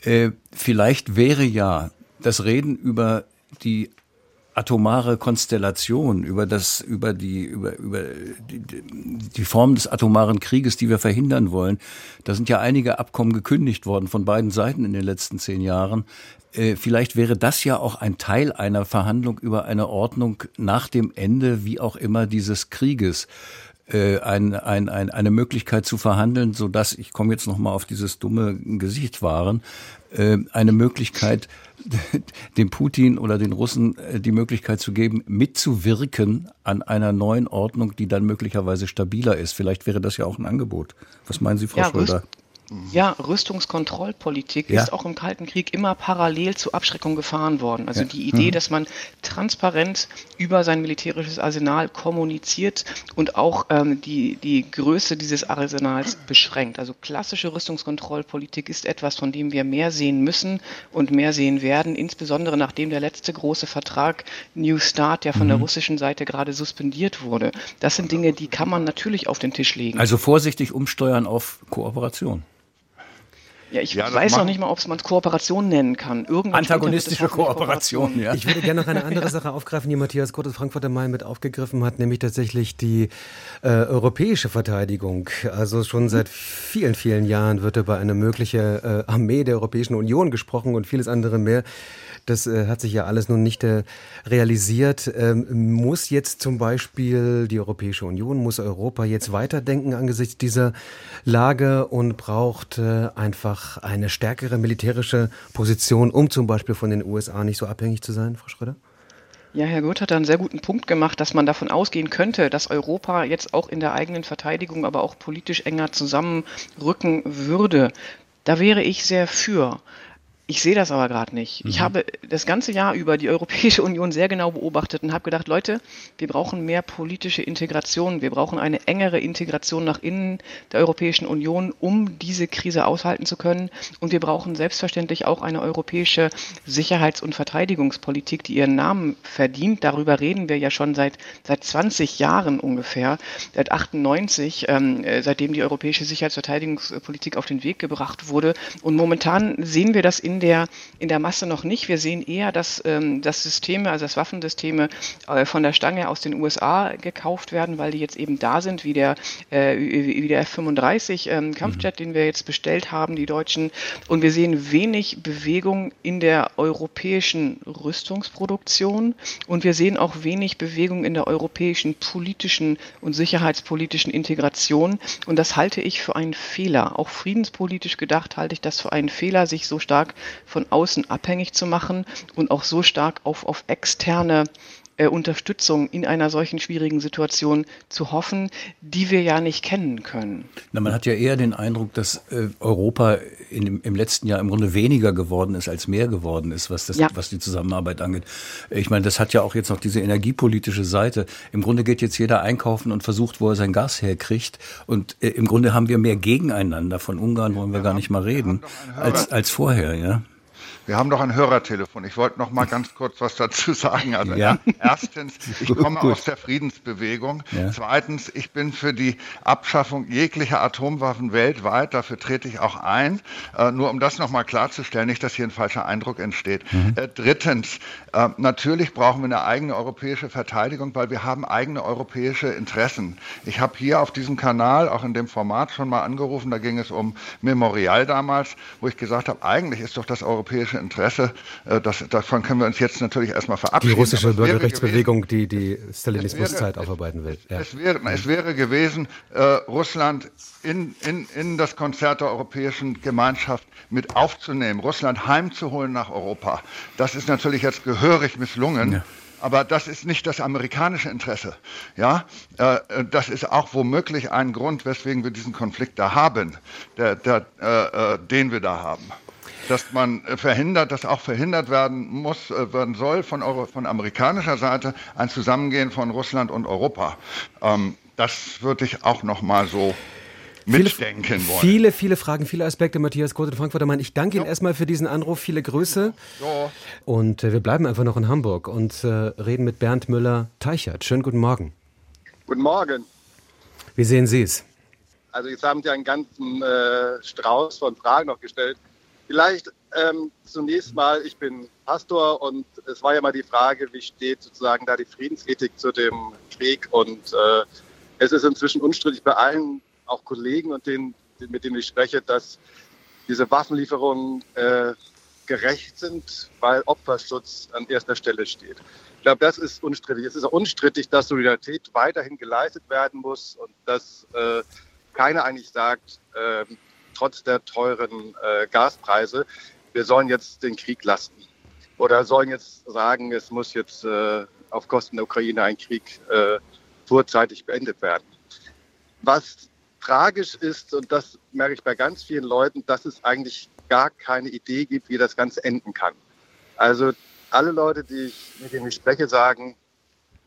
äh, vielleicht wäre ja das Reden über die atomare Konstellation, über das, über die, über, über die, die Form des atomaren Krieges, die wir verhindern wollen. Da sind ja einige Abkommen gekündigt worden von beiden Seiten in den letzten zehn Jahren. Äh, vielleicht wäre das ja auch ein Teil einer Verhandlung über eine Ordnung nach dem Ende, wie auch immer, dieses Krieges äh, ein, ein, ein, eine Möglichkeit zu verhandeln, so dass ich komme jetzt noch mal auf dieses dumme Gesicht wahren, äh, eine Möglichkeit, dem Putin oder den Russen äh, die Möglichkeit zu geben, mitzuwirken an einer neuen Ordnung, die dann möglicherweise stabiler ist. Vielleicht wäre das ja auch ein Angebot. Was meinen Sie, Frau ja, Schröder? Ja, Rüstungskontrollpolitik ja. ist auch im Kalten Krieg immer parallel zur Abschreckung gefahren worden. Also ja. die Idee, mhm. dass man transparent über sein militärisches Arsenal kommuniziert und auch ähm, die, die Größe dieses Arsenals beschränkt. Also klassische Rüstungskontrollpolitik ist etwas, von dem wir mehr sehen müssen und mehr sehen werden, insbesondere nachdem der letzte große Vertrag New Start ja von mhm. der russischen Seite gerade suspendiert wurde. Das sind Dinge, die kann man natürlich auf den Tisch legen. Also vorsichtig umsteuern auf Kooperation. Ja, ich ja, weiß noch nicht mal, ob man es Kooperation nennen kann. Irgendwann Antagonistische Kooperation, ja. Ich würde gerne noch eine andere Sache aufgreifen, die Matthias Kurt aus Frankfurt am Main mit aufgegriffen hat, nämlich tatsächlich die äh, europäische Verteidigung. Also schon seit vielen, vielen Jahren wird über eine mögliche äh, Armee der Europäischen Union gesprochen und vieles andere mehr. Das äh, hat sich ja alles nun nicht äh, realisiert. Ähm, muss jetzt zum Beispiel die Europäische Union, muss Europa jetzt weiterdenken angesichts dieser Lage und braucht äh, einfach eine stärkere militärische Position, um zum Beispiel von den USA nicht so abhängig zu sein, Frau Schröder? Ja, Herr Goeth hat da einen sehr guten Punkt gemacht, dass man davon ausgehen könnte, dass Europa jetzt auch in der eigenen Verteidigung, aber auch politisch enger zusammenrücken würde. Da wäre ich sehr für. Ich sehe das aber gerade nicht. Mhm. Ich habe das ganze Jahr über die Europäische Union sehr genau beobachtet und habe gedacht, Leute, wir brauchen mehr politische Integration. Wir brauchen eine engere Integration nach innen der Europäischen Union, um diese Krise aushalten zu können. Und wir brauchen selbstverständlich auch eine europäische Sicherheits- und Verteidigungspolitik, die ihren Namen verdient. Darüber reden wir ja schon seit, seit 20 Jahren ungefähr, seit 98, ähm, äh, seitdem die europäische Sicherheits- und Verteidigungspolitik auf den Weg gebracht wurde. Und momentan sehen wir das in in der, in der Masse noch nicht. Wir sehen eher, dass, ähm, dass Systeme, also dass Waffensysteme äh, von der Stange aus den USA gekauft werden, weil die jetzt eben da sind, wie der, äh, wie der F-35 ähm, Kampfjet, mhm. den wir jetzt bestellt haben, die Deutschen. Und wir sehen wenig Bewegung in der europäischen Rüstungsproduktion und wir sehen auch wenig Bewegung in der europäischen politischen und sicherheitspolitischen Integration. Und das halte ich für einen Fehler. Auch friedenspolitisch gedacht halte ich das für einen Fehler, sich so stark von außen abhängig zu machen und auch so stark auf, auf externe äh, Unterstützung in einer solchen schwierigen Situation zu hoffen, die wir ja nicht kennen können. Na, man hat ja eher den Eindruck, dass äh, Europa in, im letzten Jahr im Grunde weniger geworden ist, als mehr geworden ist, was, das, ja. was die Zusammenarbeit angeht. Ich meine, das hat ja auch jetzt noch diese energiepolitische Seite. Im Grunde geht jetzt jeder einkaufen und versucht, wo er sein Gas herkriegt. Und äh, im Grunde haben wir mehr gegeneinander. Von Ungarn wollen wir, wir gar nicht mal reden, als, als vorher, ja. Wir haben doch ein Hörertelefon. Ich wollte noch mal ganz kurz was dazu sagen. Also ja. erstens, ich komme gut, aus der Friedensbewegung. Ja. Zweitens, ich bin für die Abschaffung jeglicher Atomwaffen weltweit. Dafür trete ich auch ein. Äh, nur um das noch mal klarzustellen, nicht, dass hier ein falscher Eindruck entsteht. Mhm. Äh, drittens, äh, natürlich brauchen wir eine eigene europäische Verteidigung, weil wir haben eigene europäische Interessen. Ich habe hier auf diesem Kanal, auch in dem Format schon mal angerufen, da ging es um Memorial damals, wo ich gesagt habe, eigentlich ist doch das europäische russische Interesse. Äh, das, davon können wir uns jetzt natürlich erstmal verabschieden. Die russische Bürgerrechtsbewegung, die die Stalinismuszeit aufarbeiten will. Ja. Es, wäre, es wäre gewesen, äh, Russland in, in, in das Konzert der europäischen Gemeinschaft mit aufzunehmen, Russland heimzuholen nach Europa. Das ist natürlich jetzt gehörig misslungen. Ja. Aber das ist nicht das amerikanische Interesse. Ja, äh, das ist auch womöglich ein Grund, weswegen wir diesen Konflikt da haben, der, der, äh, äh den wir da haben dass man äh, verhindert, dass auch verhindert werden muss, äh, werden soll von, Euro, von amerikanischer Seite ein Zusammengehen von Russland und Europa. Ähm, das würde ich auch noch mal so mitdenken viele, wollen. Viele, viele Fragen, viele Aspekte, Matthias Grote, Frankfurter Mann. Ich danke Ihnen erstmal für diesen Anruf. Viele Grüße. Jo. Und äh, wir bleiben einfach noch in Hamburg und äh, reden mit Bernd Müller-Teichert. Schönen guten Morgen. Guten Morgen. Wie sehen Sie es? Also jetzt haben Sie einen ganzen äh, Strauß von Fragen noch gestellt. Vielleicht ähm, zunächst mal, ich bin Pastor und es war ja mal die Frage, wie steht sozusagen da die Friedensethik zu dem Krieg und äh, es ist inzwischen unstrittig bei allen, auch Kollegen und denen, mit denen ich spreche, dass diese Waffenlieferungen äh, gerecht sind, weil Opferschutz an erster Stelle steht. Ich glaube, das ist unstrittig. Es ist auch unstrittig, dass Solidarität weiterhin geleistet werden muss und dass äh, keiner eigentlich sagt, äh, trotz der teuren äh, Gaspreise, wir sollen jetzt den Krieg lassen. Oder sollen jetzt sagen, es muss jetzt äh, auf Kosten der Ukraine ein Krieg äh, vorzeitig beendet werden. Was tragisch ist, und das merke ich bei ganz vielen Leuten, dass es eigentlich gar keine Idee gibt, wie das Ganze enden kann. Also alle Leute, die ich, mit denen ich spreche, sagen,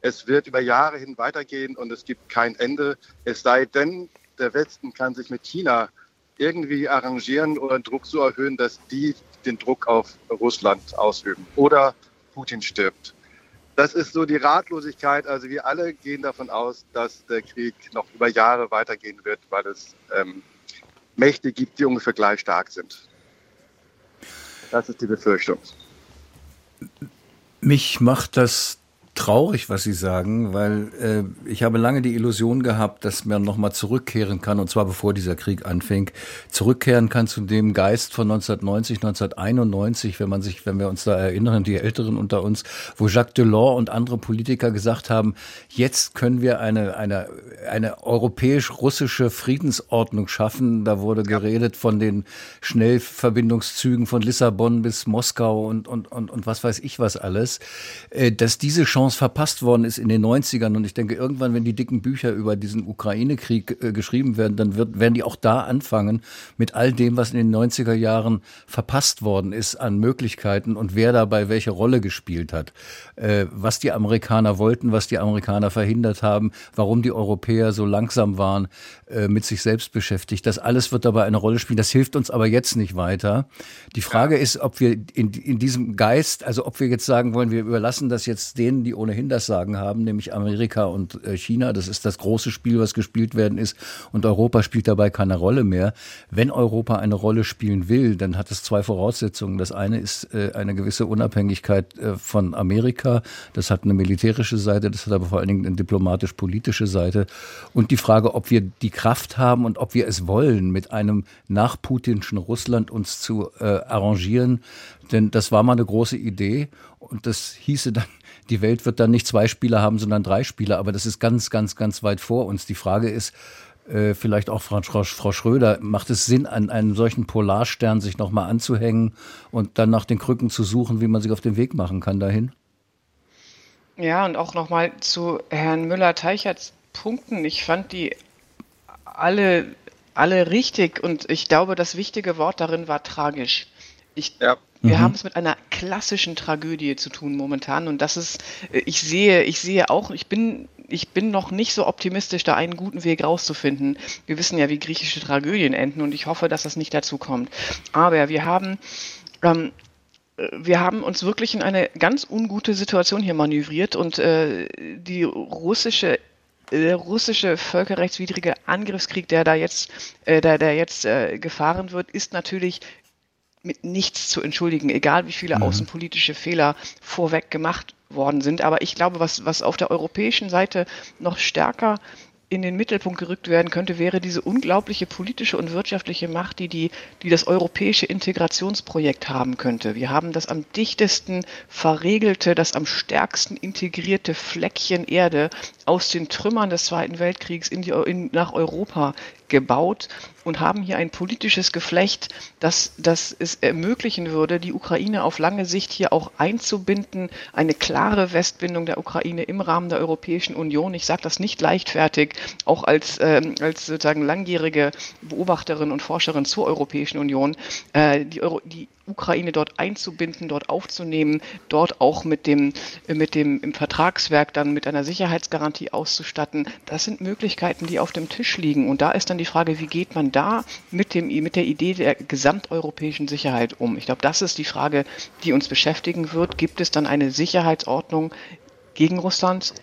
es wird über Jahre hin weitergehen und es gibt kein Ende. Es sei denn, der Westen kann sich mit China irgendwie arrangieren oder Druck so erhöhen, dass die den Druck auf Russland ausüben oder Putin stirbt. Das ist so die Ratlosigkeit. Also wir alle gehen davon aus, dass der Krieg noch über Jahre weitergehen wird, weil es ähm, Mächte gibt, die ungefähr gleich stark sind. Das ist die Befürchtung. Mich macht das traurig, was Sie sagen, weil äh, ich habe lange die Illusion gehabt, dass man nochmal zurückkehren kann, und zwar bevor dieser Krieg anfing, zurückkehren kann zu dem Geist von 1990, 1991, wenn man sich, wenn wir uns da erinnern, die Älteren unter uns, wo Jacques Delors und andere Politiker gesagt haben, jetzt können wir eine, eine, eine europäisch-russische Friedensordnung schaffen. Da wurde geredet von den Schnellverbindungszügen von Lissabon bis Moskau und, und, und, und was weiß ich was alles, äh, dass diese Chance Chance verpasst worden ist in den 90ern. Und ich denke, irgendwann, wenn die dicken Bücher über diesen Ukraine-Krieg äh, geschrieben werden, dann wird, werden die auch da anfangen mit all dem, was in den 90er Jahren verpasst worden ist an Möglichkeiten und wer dabei welche Rolle gespielt hat. Äh, was die Amerikaner wollten, was die Amerikaner verhindert haben, warum die Europäer so langsam waren, äh, mit sich selbst beschäftigt. Das alles wird dabei eine Rolle spielen. Das hilft uns aber jetzt nicht weiter. Die Frage ist, ob wir in, in diesem Geist, also ob wir jetzt sagen wollen, wir überlassen das jetzt denen, die ohnehin das Sagen haben, nämlich Amerika und äh, China. Das ist das große Spiel, was gespielt werden ist. Und Europa spielt dabei keine Rolle mehr. Wenn Europa eine Rolle spielen will, dann hat es zwei Voraussetzungen. Das eine ist äh, eine gewisse Unabhängigkeit äh, von Amerika. Das hat eine militärische Seite, das hat aber vor allen Dingen eine diplomatisch-politische Seite. Und die Frage, ob wir die Kraft haben und ob wir es wollen, mit einem nach Putinschen Russland uns zu äh, arrangieren. Denn das war mal eine große Idee und das hieße dann, die Welt wird dann nicht zwei Spieler haben, sondern drei Spieler. Aber das ist ganz, ganz, ganz weit vor uns. Die Frage ist, äh, vielleicht auch Frau, Frau Schröder, macht es Sinn, an einem solchen Polarstern sich nochmal anzuhängen und dann nach den Krücken zu suchen, wie man sich auf den Weg machen kann dahin? Ja, und auch nochmal zu Herrn Müller-Teicherts Punkten. Ich fand die alle, alle richtig und ich glaube, das wichtige Wort darin war tragisch. Ich, ja. Wir mhm. haben es mit einer klassischen Tragödie zu tun momentan und das ist, äh, ich sehe, ich sehe auch, ich bin, ich bin noch nicht so optimistisch, da einen guten Weg rauszufinden. Wir wissen ja, wie griechische Tragödien enden und ich hoffe, dass das nicht dazu kommt. Aber wir haben ähm, äh, wir haben uns wirklich in eine ganz ungute Situation hier manövriert und äh, die russische der russische völkerrechtswidrige Angriffskrieg, der da jetzt, äh, der, der jetzt äh, gefahren wird, ist natürlich mit nichts zu entschuldigen, egal wie viele mhm. außenpolitische Fehler vorweg gemacht worden sind. Aber ich glaube, was, was auf der europäischen Seite noch stärker in den Mittelpunkt gerückt werden könnte, wäre diese unglaubliche politische und wirtschaftliche Macht, die, die, die das europäische Integrationsprojekt haben könnte. Wir haben das am dichtesten verregelte, das am stärksten integrierte Fleckchen Erde aus den Trümmern des Zweiten Weltkriegs in die, in, nach Europa gebaut und haben hier ein politisches Geflecht, das, das es ermöglichen würde, die Ukraine auf lange Sicht hier auch einzubinden, eine klare Westbindung der Ukraine im Rahmen der Europäischen Union. Ich sage das nicht leichtfertig, auch als, ähm, als sozusagen langjährige Beobachterin und Forscherin zur Europäischen Union. Äh, die, Euro, die Ukraine dort einzubinden, dort aufzunehmen, dort auch mit dem, mit dem im Vertragswerk dann mit einer Sicherheitsgarantie auszustatten. Das sind Möglichkeiten, die auf dem Tisch liegen. Und da ist dann die Frage, wie geht man da mit, dem, mit der Idee der gesamteuropäischen Sicherheit um? Ich glaube, das ist die Frage, die uns beschäftigen wird. Gibt es dann eine Sicherheitsordnung gegen Russland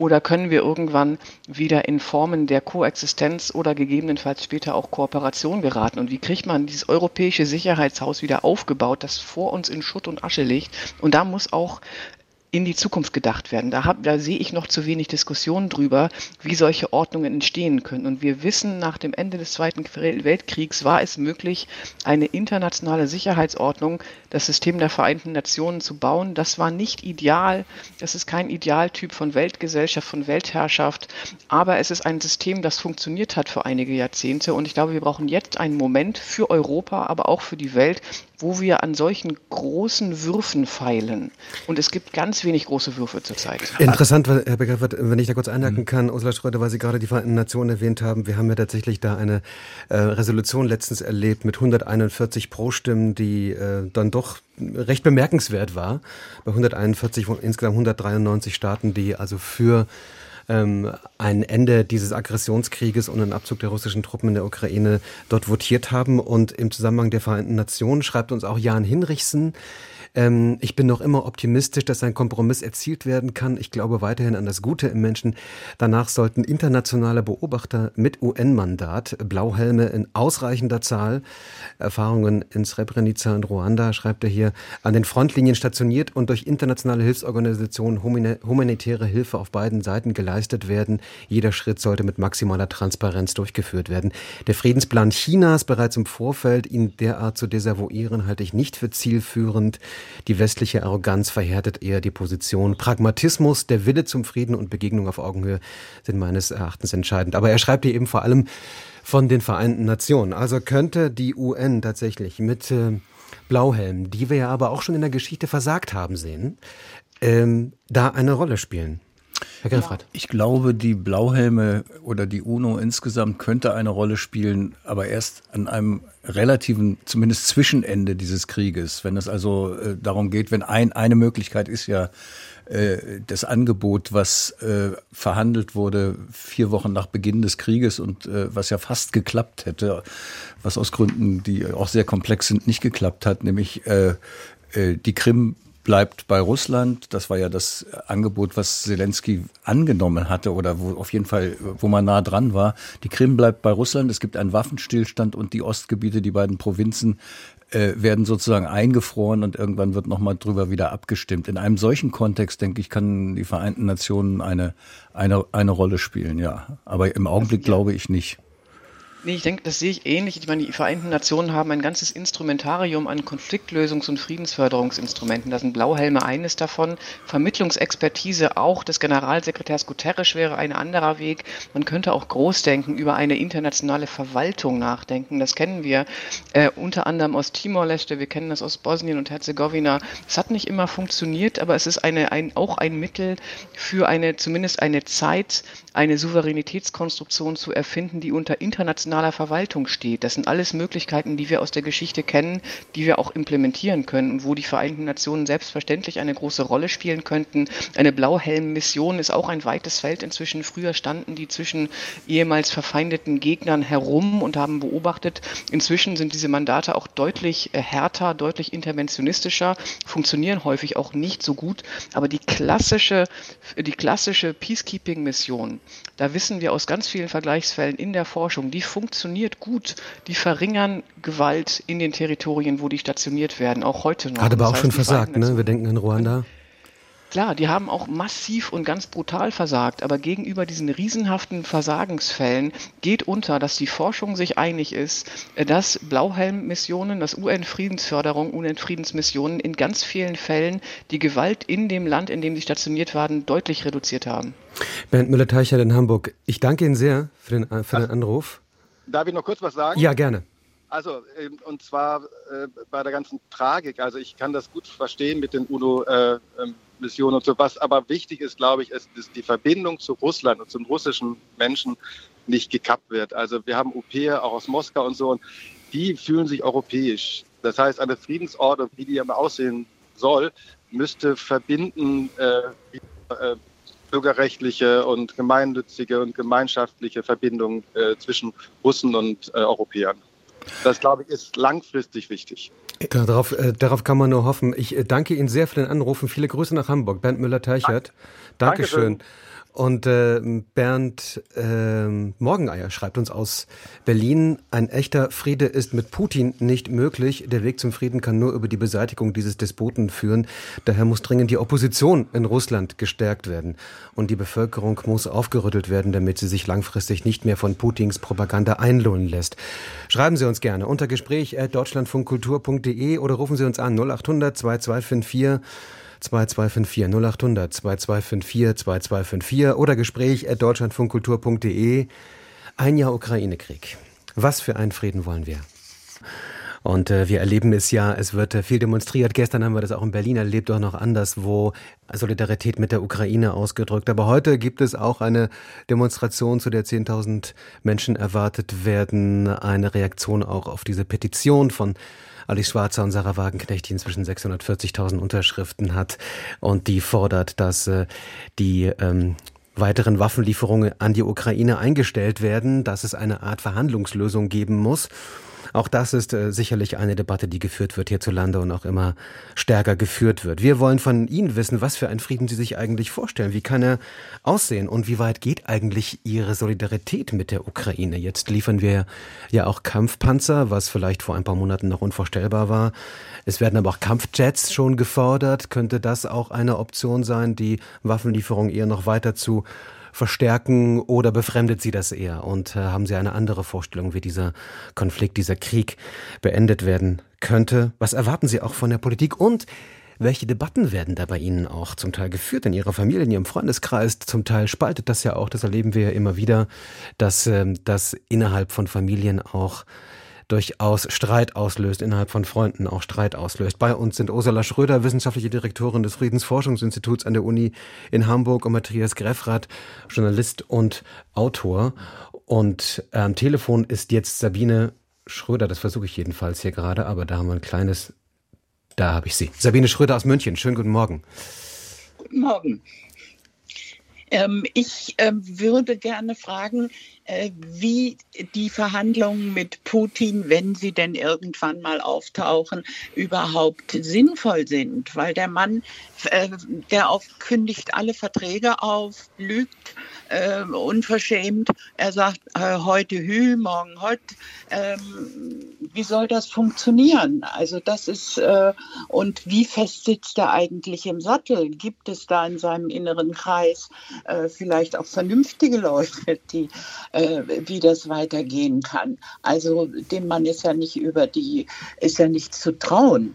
oder können wir irgendwann wieder in Formen der Koexistenz oder gegebenenfalls später auch Kooperation geraten? Und wie kriegt man dieses europäische Sicherheitshaus wieder aufgebaut, das vor uns in Schutt und Asche liegt? Und da muss auch in die Zukunft gedacht werden. Da, hab, da sehe ich noch zu wenig Diskussionen drüber, wie solche Ordnungen entstehen können. Und wir wissen, nach dem Ende des Zweiten Weltkriegs war es möglich, eine internationale Sicherheitsordnung, das System der Vereinten Nationen zu bauen. Das war nicht ideal. Das ist kein Idealtyp von Weltgesellschaft, von Weltherrschaft. Aber es ist ein System, das funktioniert hat für einige Jahrzehnte. Und ich glaube, wir brauchen jetzt einen Moment für Europa, aber auch für die Welt, wo wir an solchen großen Würfen feilen. Und es gibt ganz wenig große Würfe zurzeit. Interessant, Herr Becker, wenn ich da kurz einhaken kann, Ursula Schröder, weil Sie gerade die Vereinten Nationen erwähnt haben. Wir haben ja tatsächlich da eine äh, Resolution letztens erlebt mit 141 Pro-Stimmen, die äh, dann doch recht bemerkenswert war. Bei 141 von insgesamt 193 Staaten, die also für ähm, ein Ende dieses Aggressionskrieges und einen Abzug der russischen Truppen in der Ukraine dort votiert haben. Und im Zusammenhang der Vereinten Nationen schreibt uns auch Jan Hinrichsen, Ähm, ich bin noch immer optimistisch, dass ein Kompromiss erzielt werden kann. Ich glaube weiterhin an das Gute im Menschen. Danach sollten internationale Beobachter mit UN-Mandat, Blauhelme in ausreichender Zahl, Erfahrungen in Srebrenica und Ruanda, schreibt er hier, an den Frontlinien stationiert und durch internationale Hilfsorganisationen humanitäre Hilfe auf beiden Seiten geleistet werden. Jeder Schritt sollte mit maximaler Transparenz durchgeführt werden. Der Friedensplan Chinas bereits im Vorfeld, ihn derart zu desavouieren, halte ich nicht für zielführend. Die westliche Arroganz verhärtet eher die Position. Pragmatismus, der Wille zum Frieden und Begegnung auf Augenhöhe sind meines Erachtens entscheidend. Aber er schreibt hier eben vor allem von den Vereinten Nationen. Also könnte die UN tatsächlich mit äh, Blauhelmen, die wir ja aber auch schon in der Geschichte versagt haben sehen, ähm, da eine Rolle spielen. Herr Greffrath. Ich glaube, die Blauhelme oder die UNO insgesamt könnte eine Rolle spielen, aber erst an einem relativen, zumindest Zwischenende dieses Krieges. Wenn es also äh, darum geht, wenn ein, eine Möglichkeit ist ja, äh, das Angebot, was äh, verhandelt wurde vier Wochen nach Beginn des Krieges und äh, was ja fast geklappt hätte, was aus Gründen, die auch sehr komplex sind, nicht geklappt hat, nämlich äh, die Krim bleibt bei Russland. Das war ja das Angebot, was Zelensky angenommen hatte oder wo auf jeden Fall, wo man nah dran war. Die Krim bleibt bei Russland. Es gibt einen Waffenstillstand und die Ostgebiete, die beiden Provinzen äh, werden sozusagen eingefroren und irgendwann wird nochmal drüber wieder abgestimmt. In einem solchen Kontext, denke ich, kann die Vereinten Nationen eine, eine, eine Rolle spielen, ja. Aber im Augenblick glaube ich nicht. Nee, ich denke, das sehe ich ähnlich. Ich meine, die Vereinten Nationen haben ein ganzes Instrumentarium an Konfliktlösungs- und Friedensförderungsinstrumenten. Da sind Blauhelme eines davon. Vermittlungsexpertise auch des Generalsekretärs Guterres wäre ein anderer Weg. Man könnte auch groß denken, über eine internationale Verwaltung nachdenken. Das kennen wir äh, unter anderem aus Timor-Leste, wir kennen das aus Bosnien und Herzegowina. Es hat nicht immer funktioniert, aber es ist eine, ein, auch ein Mittel für eine, zumindest eine Zeit, eine Souveränitätskonstruktion zu erfinden, die unter internationaler Verwaltung steht. Das sind alles Möglichkeiten, die wir aus der Geschichte kennen, die wir auch implementieren können wo die Vereinten Nationen selbstverständlich eine große Rolle spielen könnten. Eine Blauhelm-Mission ist auch ein weites Feld inzwischen. Früher standen die zwischen ehemals verfeindeten Gegnern herum und haben beobachtet. Inzwischen sind diese Mandate auch deutlich äh, härter, deutlich interventionistischer, funktionieren häufig auch nicht so gut. Aber die klassische, die klassische Peacekeeping-Mission, da wissen wir aus ganz vielen Vergleichsfällen in der Forschung, die funktioniert gut. Die verringern Gewalt in den Territorien, wo die stationiert werden, auch heute noch. Hat aber auch schon versagt, ne? Wir denken an Ruanda. Klar, die haben auch massiv und ganz brutal versagt, aber gegenüber diesen riesenhaften Versagensfällen geht unter, dass die Forschung sich einig ist, dass Blauhelm-Missionen, dass UN-Friedensförderung, UN-Friedensmissionen in ganz vielen Fällen die Gewalt in dem Land, in dem sie stationiert waren, deutlich reduziert haben. Bernd Müller-Teichert in Hamburg, ich danke Ihnen sehr für den, für den Anruf. Darf ich noch kurz was sagen? Ja, gerne. Also, ähm, und zwar äh, bei der ganzen Tragik. Also, ich kann das gut verstehen mit den UNO- äh, ähm, Mission und so. Was aber wichtig ist, glaube ich, ist, dass die Verbindung zu Russland und zum russischen Menschen nicht gekappt wird. Also wir haben UP auch aus Moskau und so und die fühlen sich europäisch. Das heißt, eine Friedensordnung, wie die immer aussehen soll, müsste verbinden äh, äh, bürgerrechtliche und gemeinnützige und gemeinschaftliche Verbindungen äh, zwischen Russen und äh, Europäern. Das, glaube ich, ist langfristig wichtig. Darauf, äh, darauf kann man nur hoffen. Ich äh, danke Ihnen sehr für den Anruf und viele Grüße nach Hamburg. Bernd Müller-Teichert. Dankeschön. Dankeschön. Und äh, Bernd äh, Morgeneier schreibt uns aus Berlin, ein echter Friede ist mit Putin nicht möglich. Der Weg zum Frieden kann nur über die Beseitigung dieses Despoten führen. Daher muss dringend die Opposition in Russland gestärkt werden. Und die Bevölkerung muss aufgerüttelt werden, damit sie sich langfristig nicht mehr von Putins Propaganda einlohnen lässt. Schreiben Sie uns gerne unter Gespräch deutschlandfunkkultur.de oder rufen Sie uns an 0800 2254 2254 0800 2254 2254 oder Gespräch at deutschlandfunkkultur.de. Ein Jahr Ukraine-Krieg. Was für einen Frieden wollen wir? Und äh, wir erleben es ja, es wird äh, viel demonstriert. Gestern haben wir das auch in Berlin erlebt, auch noch anderswo. Solidarität mit der Ukraine ausgedrückt. Aber heute gibt es auch eine Demonstration, zu der 10.000 Menschen erwartet werden. Eine Reaktion auch auf diese Petition von Alice Schwarzer und Sarah Wagenknecht, die inzwischen 640.000 Unterschriften hat und die fordert, dass äh, die ähm, weiteren Waffenlieferungen an die Ukraine eingestellt werden, dass es eine Art Verhandlungslösung geben muss. Auch das ist äh, sicherlich eine Debatte, die geführt wird hierzulande und auch immer stärker geführt wird. Wir wollen von Ihnen wissen, was für einen Frieden Sie sich eigentlich vorstellen. Wie kann er aussehen und wie weit geht eigentlich Ihre Solidarität mit der Ukraine? Jetzt liefern wir ja auch Kampfpanzer, was vielleicht vor ein paar Monaten noch unvorstellbar war. Es werden aber auch Kampfjets schon gefordert. Könnte das auch eine Option sein, die Waffenlieferung eher noch weiter zu verstärken oder befremdet Sie das eher? Und äh, haben Sie eine andere Vorstellung, wie dieser Konflikt, dieser Krieg beendet werden könnte? Was erwarten Sie auch von der Politik? Und welche Debatten werden da bei Ihnen auch zum Teil geführt in Ihrer Familie, in Ihrem Freundeskreis? Zum Teil spaltet das ja auch, das erleben wir ja immer wieder, dass ähm, das innerhalb von Familien auch durchaus Streit auslöst, innerhalb von Freunden auch Streit auslöst. Bei uns sind Ursula Schröder, wissenschaftliche Direktorin des Friedensforschungsinstituts an der Uni in Hamburg und Matthias Greffrath, Journalist und Autor. Und am Telefon ist jetzt Sabine Schröder, das versuche ich jedenfalls hier gerade, aber da haben wir ein kleines, da habe ich sie. Sabine Schröder aus München, schönen guten Morgen. Guten Morgen. Ähm, ich äh, würde gerne fragen, wie die Verhandlungen mit Putin, wenn sie denn irgendwann mal auftauchen, überhaupt sinnvoll sind. Weil der Mann, äh, der auf, kündigt alle Verträge auf, lügt äh, unverschämt. Er sagt äh, heute Hü, morgen Hott. Ähm, wie soll das funktionieren? Also das ist äh, und wie fest sitzt er eigentlich im Sattel? Gibt es da in seinem inneren Kreis äh, vielleicht auch vernünftige Leute, die äh, wie das weitergehen kann? Also dem Mann ist ja nicht über die ist ja nicht zu trauen.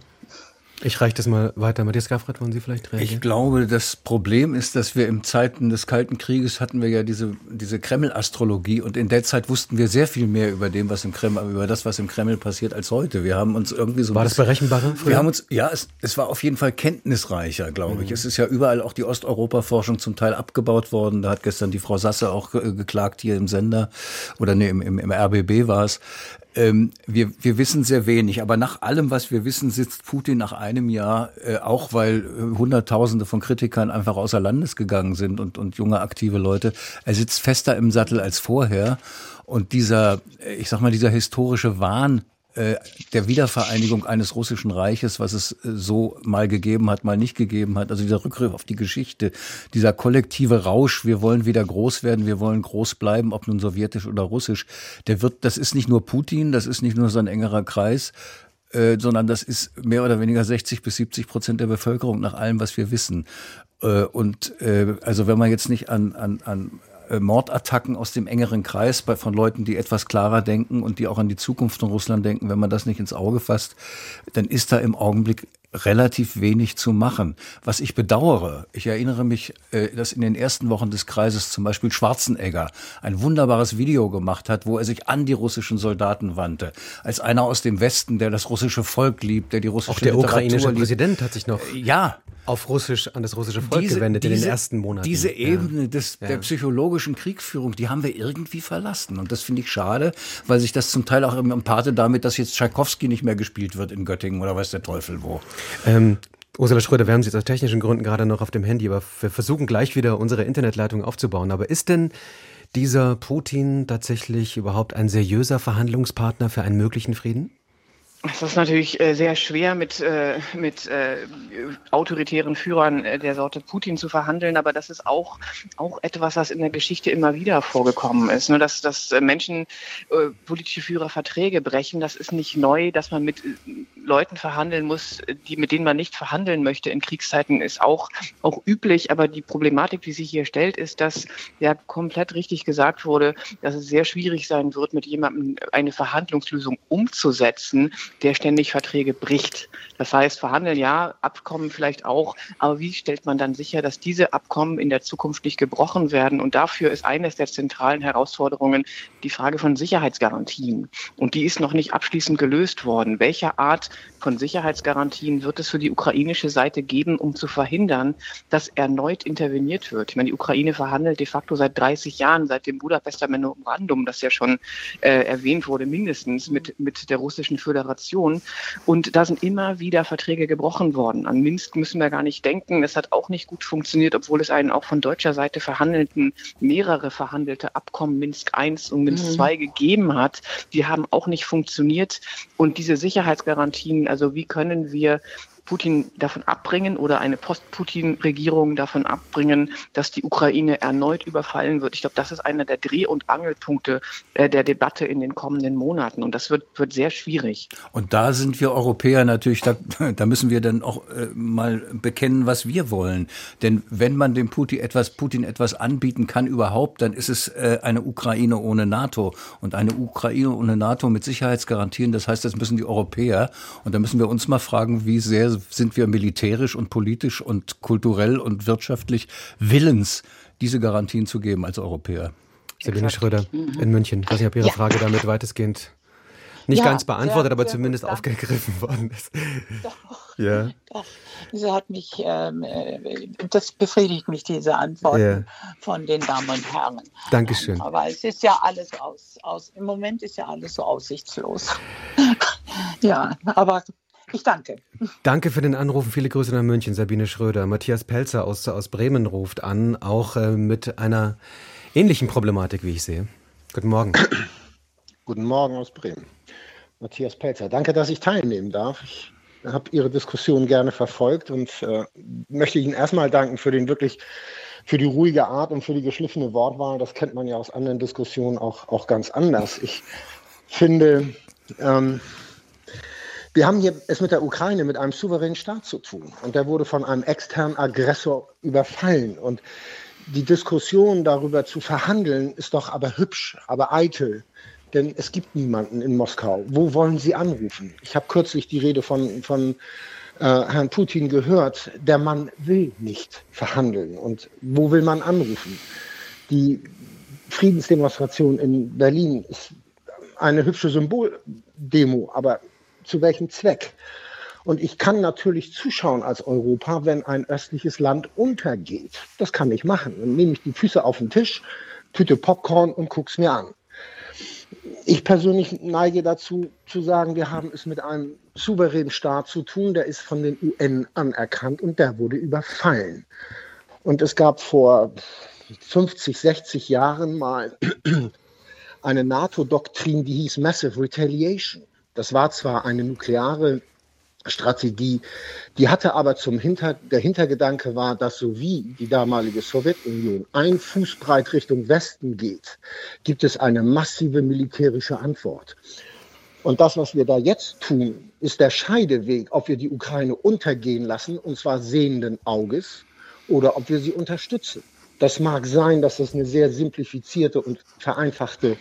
Ich reiche das mal weiter. Matthias Gaffrath, wollen Sie vielleicht reagieren? Ich glaube, das Problem ist, dass wir im Zeiten des Kalten Krieges hatten wir ja diese, diese Kreml-Astrologie und in der Zeit wussten wir sehr viel mehr über dem, was im Kreml, über das, was im Kreml passiert, als heute. Wir haben uns irgendwie so. War das berechenbarer? Wir haben uns, ja, es, es war auf jeden Fall kenntnisreicher, glaube mhm. ich. Es ist ja überall auch die Osteuropa-Forschung zum Teil abgebaut worden. Da hat gestern die Frau Sasse auch geklagt hier im Sender oder nee, im, im, im RBB war es. Ähm, wir, wir wissen sehr wenig, aber nach allem, was wir wissen, sitzt Putin nach einem Jahr, äh, auch weil äh, Hunderttausende von Kritikern einfach außer Landes gegangen sind und, und junge aktive Leute, er sitzt fester im Sattel als vorher. Und dieser, äh, ich sag mal, dieser historische Wahn, der Wiedervereinigung eines russischen Reiches, was es äh, so mal gegeben hat, mal nicht gegeben hat. Also dieser Rückgriff auf die Geschichte, dieser kollektive Rausch, wir wollen wieder groß werden, wir wollen groß bleiben, ob nun sowjetisch oder russisch, der wird, das ist nicht nur Putin, das ist nicht nur sein engerer Kreis, äh, sondern das ist mehr oder weniger 60 bis 70 Prozent der Bevölkerung nach allem, was wir wissen. Äh, und äh, also wenn man jetzt nicht an, an, an äh, Mordattacken aus dem engeren Kreis bei, von Leuten, die etwas klarer denken und die auch an die Zukunft von Russland denken, wenn man das nicht ins Auge fasst, dann ist da im Augenblick relativ wenig zu machen. Was ich bedauere, ich erinnere mich, äh, dass in den ersten Wochen des Kreises zum Beispiel Schwarzenegger ein wunderbares Video gemacht hat, wo er sich an die russischen Soldaten wandte. Als einer aus dem Westen, der das russische Volk liebt, der die russische Auch der Literatur ukrainische liebt. Präsident hat sich noch ja auf Russisch an das russische Volk diese, gewendet diese, in den ersten Monaten. Diese Ebene des, ja. der psychologischen Kriegsführung, die haben wir irgendwie verlassen. Und das finde ich schade, weil sich das zum Teil auch im Pate damit, dass jetzt Tschaikowski nicht mehr gespielt wird in Göttingen oder weiß der Teufel wo. Ähm, Ursula Schröder, wir haben Sie jetzt aus technischen Gründen gerade noch auf dem Handy, aber wir versuchen gleich wieder unsere Internetleitung aufzubauen. Aber ist denn dieser Putin tatsächlich überhaupt ein seriöser Verhandlungspartner für einen möglichen Frieden? Es ist natürlich äh, sehr schwer, mit, äh, mit äh, autoritären Führern äh, der Sorte Putin zu verhandeln, aber das ist auch, auch etwas, was in der Geschichte immer wieder vorgekommen ist. Ne? Dass, dass äh, Menschen, äh, politische Führer Verträge brechen, das ist nicht neu, dass man mit Leuten verhandeln muss, die, mit denen man nicht verhandeln möchte in Kriegszeiten, ist auch, auch üblich. Aber die Problematik, die sich hier stellt, ist, dass ja komplett richtig gesagt wurde, dass es sehr schwierig sein wird, mit jemandem eine Verhandlungslösung umzusetzen, der ständig Verträge bricht. Das heißt, verhandeln ja, Abkommen vielleicht auch, aber wie stellt man dann sicher, dass diese Abkommen in der Zukunft nicht gebrochen werden? Und dafür ist eines der zentralen Herausforderungen die Frage von Sicherheitsgarantien. Und die ist noch nicht abschließend gelöst worden. Welche Art von Sicherheitsgarantien wird es für die ukrainische Seite geben, um zu verhindern, dass erneut interveniert wird? Ich meine, die Ukraine verhandelt de facto seit 30 Jahren, seit dem Budapester Memorandum, das ja schon äh, erwähnt wurde, mindestens mit, mit der russischen Föderation Kooperation. Und da sind immer wieder Verträge gebrochen worden. An Minsk müssen wir gar nicht denken. Es hat auch nicht gut funktioniert, obwohl es einen auch von deutscher Seite verhandelten, mehrere verhandelte Abkommen Minsk I und Minsk II mhm. gegeben hat. Die haben auch nicht funktioniert. Und diese Sicherheitsgarantien, also wie können wir Putin davon abbringen oder eine Post-Putin-Regierung davon abbringen, dass die Ukraine erneut überfallen wird. Ich glaube, das ist einer der Dreh- und Angelpunkte äh, der Debatte in den kommenden Monaten. Und das wird, wird sehr schwierig. Und da sind wir Europäer natürlich, da, da müssen wir dann auch äh, mal bekennen, was wir wollen. Denn wenn man dem Putin etwas, Putin etwas anbieten kann überhaupt, dann ist es äh, eine Ukraine ohne NATO. Und eine Ukraine ohne NATO mit Sicherheitsgarantien, das heißt, das müssen die Europäer. Und da müssen wir uns mal fragen, wie sehr sind wir militärisch und politisch und kulturell und wirtschaftlich willens, diese Garantien zu geben als Europäer. Sabine Schröder in München. Ich weiß nicht, ob Ihre ja. Frage damit weitestgehend nicht ja, ganz beantwortet, sehr, aber sehr zumindest gut, aufgegriffen worden ist. Doch, ja. doch. Sie hat mich, ähm, äh, das befriedigt mich, diese Antworten ja. von den Damen und Herren. Dankeschön. aber es ist ja alles aus, aus, im Moment ist ja alles so aussichtslos. ja, aber ich danke. Danke für den Anruf. Viele Grüße nach München, Sabine Schröder. Matthias Pelzer aus, aus Bremen ruft an, auch äh, mit einer ähnlichen Problematik, wie ich sehe. Guten Morgen. Guten Morgen aus Bremen. Matthias Pelzer. Danke, dass ich teilnehmen darf. Ich habe Ihre Diskussion gerne verfolgt und äh, möchte Ihnen erstmal danken für den wirklich für die ruhige Art und für die geschliffene Wortwahl. Das kennt man ja aus anderen Diskussionen auch, auch ganz anders. Ich finde, ähm, wir haben hier es mit der Ukraine, mit einem souveränen Staat zu tun. Und der wurde von einem externen Aggressor überfallen. Und die Diskussion darüber zu verhandeln, ist doch aber hübsch, aber eitel. Denn es gibt niemanden in Moskau. Wo wollen Sie anrufen? Ich habe kürzlich die Rede von, von äh, Herrn Putin gehört. Der Mann will nicht verhandeln. Und wo will man anrufen? Die Friedensdemonstration in Berlin ist eine hübsche Symboldemo, aber zu welchem Zweck. Und ich kann natürlich zuschauen als Europa, wenn ein östliches Land untergeht. Das kann ich machen. Dann nehme ich die Füße auf den Tisch, Tüte Popcorn und guck's mir an. Ich persönlich neige dazu zu sagen, wir haben es mit einem souveränen Staat zu tun, der ist von den UN anerkannt und der wurde überfallen. Und es gab vor 50, 60 Jahren mal eine NATO-Doktrin, die hieß Massive Retaliation. Das war zwar eine nukleare Strategie, die hatte aber zum Hinter, der Hintergedanke war, dass so wie die damalige Sowjetunion ein Fußbreit Richtung Westen geht, gibt es eine massive militärische Antwort. Und das, was wir da jetzt tun, ist der Scheideweg, ob wir die Ukraine untergehen lassen, und zwar sehenden Auges, oder ob wir sie unterstützen. Das mag sein, dass das eine sehr simplifizierte und vereinfachte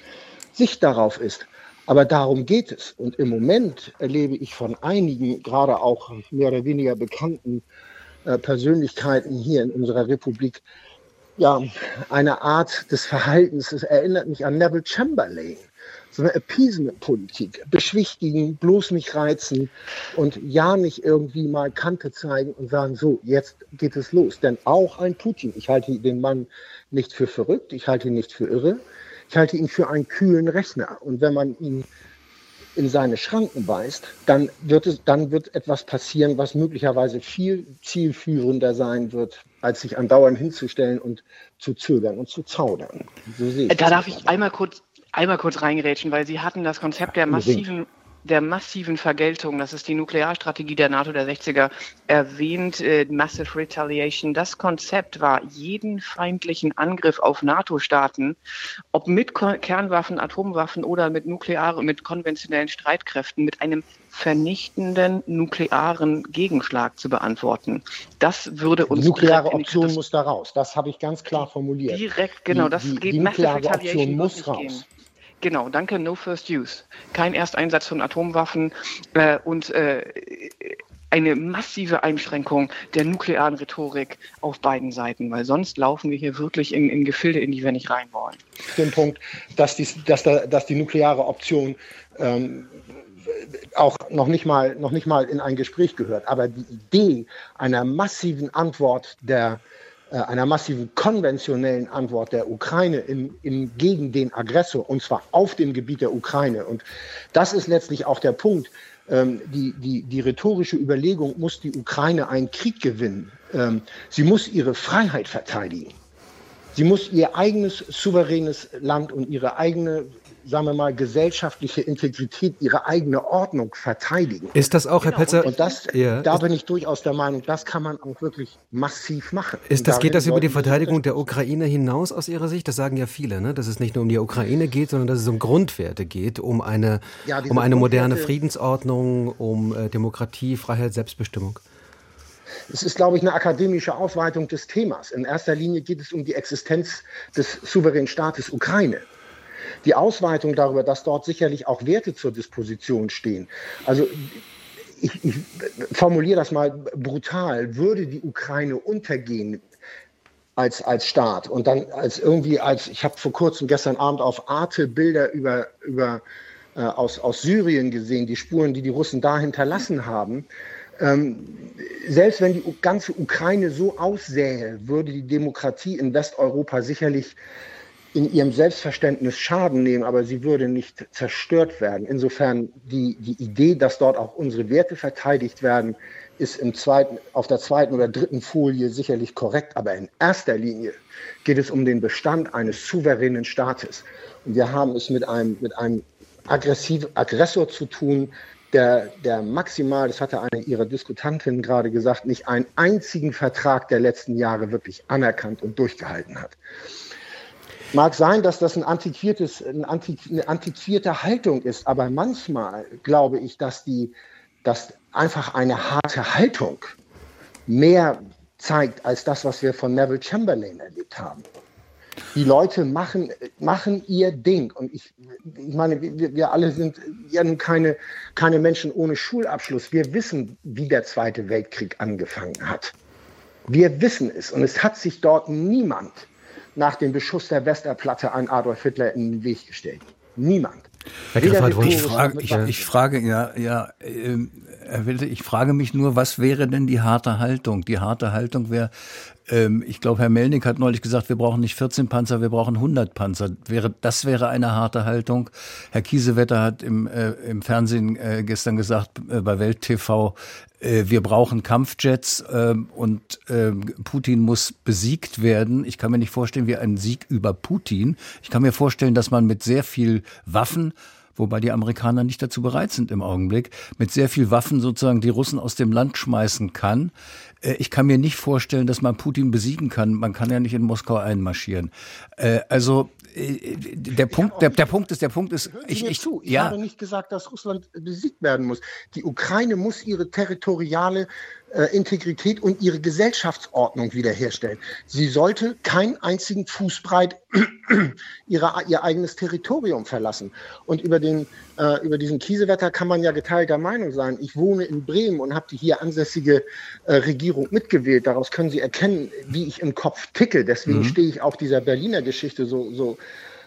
Sicht darauf ist. Aber darum geht es. Und im Moment erlebe ich von einigen, gerade auch mehr oder weniger bekannten äh, Persönlichkeiten hier in unserer Republik, ja, eine Art des Verhaltens. Es erinnert mich an Neville Chamberlain. So eine Appeasement-Politik. Beschwichtigen, bloß nicht reizen und ja nicht irgendwie mal Kante zeigen und sagen, so, jetzt geht es los. Denn auch ein Putin, ich halte den Mann nicht für verrückt, ich halte ihn nicht für irre, ich halte ihn für einen kühlen Rechner. Und wenn man ihn in seine Schranken weist, dann wird, es, dann wird etwas passieren, was möglicherweise viel zielführender sein wird, als sich andauernd hinzustellen und zu zögern und zu zaudern. So da darf ich einmal kurz, einmal kurz reingerätschen, weil Sie hatten das Konzept der massiven der massiven Vergeltung, das ist die Nuklearstrategie der NATO der 60er, erwähnt, äh, Massive Retaliation. Das Konzept war, jeden feindlichen Angriff auf NATO-Staaten, ob mit Kernwaffen, Atomwaffen oder mit nuklearen, mit konventionellen Streitkräften, mit einem vernichtenden nuklearen Gegenschlag zu beantworten. Das würde uns. Die nukleare Option muss da raus. Das habe ich ganz klar formuliert. Direkt, genau. Das die, die, geht die nukleare Option muss raus. Gehen. Genau, danke, no first use. Kein Ersteinsatz von Atomwaffen äh, und äh, eine massive Einschränkung der nuklearen Rhetorik auf beiden Seiten, weil sonst laufen wir hier wirklich in, in Gefilde, in die wir nicht rein wollen. Den Punkt, dass die, dass da, dass die nukleare Option ähm, auch noch nicht, mal, noch nicht mal in ein Gespräch gehört. Aber die Idee einer massiven Antwort der äh, einer massiven konventionellen Antwort der Ukraine in, in, gegen den Aggressor, und zwar auf dem Gebiet der Ukraine. Und das ist letztlich auch der Punkt, ähm, die, die, die rhetorische Überlegung, muss die Ukraine einen Krieg gewinnen? Ähm, sie muss ihre Freiheit verteidigen. Sie muss ihr eigenes souveränes Land und ihre eigene sagen wir mal, gesellschaftliche Integrität, ihre eigene Ordnung verteidigen. Ist das auch, genau. Herr Petzer? Und das, ja, da bin ich durchaus der Meinung, das kann man auch wirklich massiv machen. Ist das, geht das über die Verteidigung der Ukraine hinaus aus Ihrer Sicht? Das sagen ja viele, ne? dass es nicht nur um die Ukraine geht, sondern dass es um Grundwerte geht, um eine, ja, um eine moderne Friedensordnung, um äh, Demokratie, Freiheit, Selbstbestimmung. Es ist, glaube ich, eine akademische Ausweitung des Themas. In erster Linie geht es um die Existenz des souveränen Staates Ukraine die Ausweitung darüber, dass dort sicherlich auch Werte zur Disposition stehen. Also ich, ich formuliere das mal brutal, würde die Ukraine untergehen als, als Staat und dann als irgendwie als, ich habe vor kurzem gestern Abend auf Arte Bilder über, über äh, aus, aus Syrien gesehen, die Spuren, die die Russen da hinterlassen haben. Ähm, selbst wenn die ganze Ukraine so aussähe, würde die Demokratie in Westeuropa sicherlich in ihrem Selbstverständnis Schaden nehmen, aber sie würde nicht zerstört werden. Insofern die, die Idee, dass dort auch unsere Werte verteidigt werden, ist im zweiten, auf der zweiten oder dritten Folie sicherlich korrekt, aber in erster Linie geht es um den Bestand eines souveränen Staates. Und wir haben es mit einem, mit einem aggressiven Aggressor zu tun, der, der maximal, das hatte eine Ihrer Diskutantinnen gerade gesagt, nicht einen einzigen Vertrag der letzten Jahre wirklich anerkannt und durchgehalten hat. Mag sein, dass das ein antiquiertes, eine antiquierte Haltung ist, aber manchmal glaube ich, dass, die, dass einfach eine harte Haltung mehr zeigt als das, was wir von Neville Chamberlain erlebt haben. Die Leute machen, machen ihr Ding. Und ich, ich meine, wir, wir alle sind ja keine, keine Menschen ohne Schulabschluss. Wir wissen, wie der Zweite Weltkrieg angefangen hat. Wir wissen es. Und es hat sich dort niemand nach dem Beschuss der Westerplatte an Adolf Hitler in den Weg gestellt. Niemand. Ich frage, ich, ich frage, ja, ja, äh, Herr Wilte, ich frage mich nur, was wäre denn die harte Haltung? Die harte Haltung wäre, ich glaube, Herr Melnick hat neulich gesagt, wir brauchen nicht 14 Panzer, wir brauchen 100 Panzer. Wäre, das wäre eine harte Haltung. Herr Kiesewetter hat im, äh, im Fernsehen äh, gestern gesagt, äh, bei Welt TV, äh, wir brauchen Kampfjets äh, und äh, Putin muss besiegt werden. Ich kann mir nicht vorstellen, wie ein Sieg über Putin. Ich kann mir vorstellen, dass man mit sehr viel Waffen wobei die Amerikaner nicht dazu bereit sind im Augenblick, mit sehr viel Waffen sozusagen die Russen aus dem Land schmeißen kann. Äh, ich kann mir nicht vorstellen, dass man Putin besiegen kann. Man kann ja nicht in Moskau einmarschieren. Äh, also äh, der Punkt, der, der Punkt ist, der Punkt ist, ich, ich, zu. ich ja. habe nicht gesagt, dass Russland besiegt werden muss. Die Ukraine muss ihre territoriale äh, Integrität und ihre Gesellschaftsordnung wiederherstellen. Sie sollte keinen einzigen Fußbreit ihre, ihr eigenes Territorium verlassen. Und über, den, äh, über diesen Kiesewetter kann man ja geteilter Meinung sein. Ich wohne in Bremen und habe die hier ansässige äh, Regierung mitgewählt. Daraus können Sie erkennen, wie ich im Kopf ticke. Deswegen mhm. stehe ich auch dieser Berliner Geschichte so, so,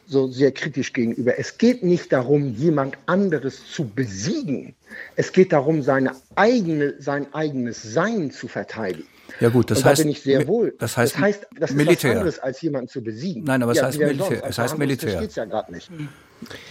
so sehr kritisch gegenüber. Es geht nicht darum, jemand anderes zu besiegen. Es geht darum, seine eigene, sein eigenes Sein zu verteidigen. Ja gut, das heißt, da bin ich sehr wohl. Das heißt, das heißt, das Militär. ist was anderes als jemanden zu besiegen. Nein, aber es ja, heißt Militär. Es heißt Militär. Das ja gerade nicht.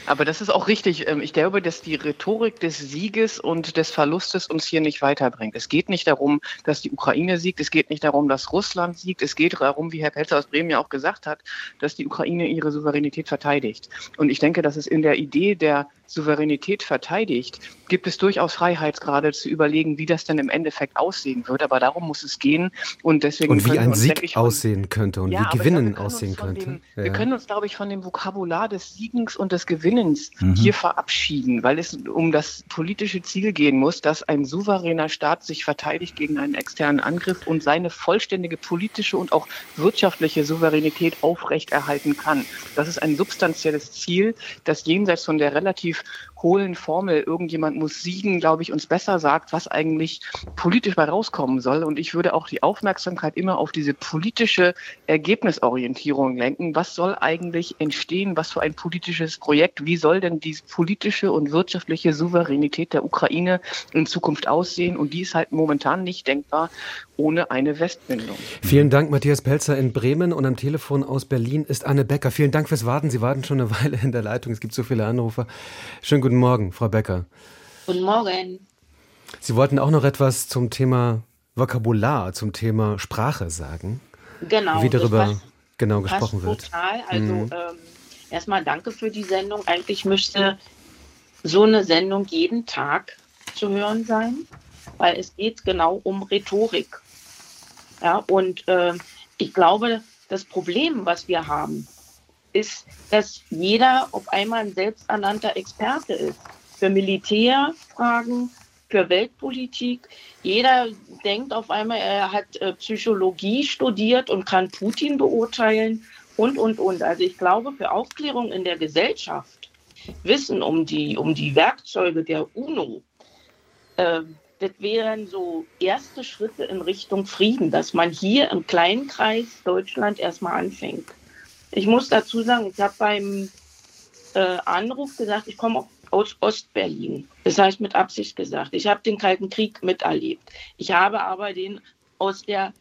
Aber das ist auch richtig. Ähm, ich glaube, dass die Rhetorik des Sieges und des Verlustes uns hier nicht weiterbringt. Es geht nicht darum, dass die Ukraine siegt. Es geht nicht darum, dass Russland siegt. Es geht darum, wie Herr Pelzer aus Bremen ja auch gesagt hat, dass die Ukraine ihre Souveränität verteidigt. Und ich denke, dass es in der Idee der Souveränität verteidigt, gibt es durchaus Freiheitsgrade zu überlegen, wie das denn im Endeffekt aussehen wird. Aber darum muss es gehen. Und deswegen und wie ein uns, Sieg ich, aussehen könnte und ja, wie Gewinnen glaube, aussehen könnte. Dem, ja. Wir können uns, glaube ich, von dem Vokabular des Siegens und des Gewinnens mhm. hier verabschieden, weil es um das politische Ziel gehen muss, dass ein souveräner Staat sich verteidigt gegen einen externen Angriff und seine vollständige politische und auch wirtschaftliche Souveränität aufrechterhalten kann. Das ist ein substanzielles Ziel, das jenseits von der relativ believe hohlen Formel, irgendjemand muss siegen, glaube ich, uns besser sagt, was eigentlich politisch bei rauskommen soll. Und ich würde auch die Aufmerksamkeit immer auf diese politische Ergebnisorientierung lenken. Was soll eigentlich entstehen? Was für ein politisches Projekt? Wie soll denn die politische und wirtschaftliche Souveränität der Ukraine in Zukunft aussehen? Und die ist halt momentan nicht denkbar ohne eine Westbindung. Vielen Dank, Matthias Pelzer in Bremen und am Telefon aus Berlin ist Anne Becker. Vielen Dank fürs Warten. Sie warten schon eine Weile in der Leitung. Es gibt so viele Anrufer. Schönen guten Morgen, Frau Becker. Guten Morgen. Sie wollten auch noch etwas zum Thema Vokabular, zum Thema Sprache sagen. Genau. Wie darüber passt, genau gesprochen wird. Total. Also mhm. ähm, erstmal danke für die Sendung. Eigentlich müsste so eine Sendung jeden Tag zu hören sein, weil es geht genau um Rhetorik. Ja, und äh, ich glaube, das Problem, was wir haben, ist, dass jeder auf einmal ein selbsternannter Experte ist. Für Militärfragen, für Weltpolitik. Jeder denkt auf einmal, er hat äh, Psychologie studiert und kann Putin beurteilen und, und, und. Also ich glaube, für Aufklärung in der Gesellschaft, Wissen um die, um die Werkzeuge der UNO, äh, das wären so erste Schritte in Richtung Frieden, dass man hier im kleinen Kreis Deutschland erstmal anfängt. Ich muss dazu sagen, ich habe beim äh, Anruf gesagt, ich komme aus Ostberlin. Das heißt mit Absicht gesagt. Ich habe den Kalten Krieg miterlebt. Ich habe aber den aus der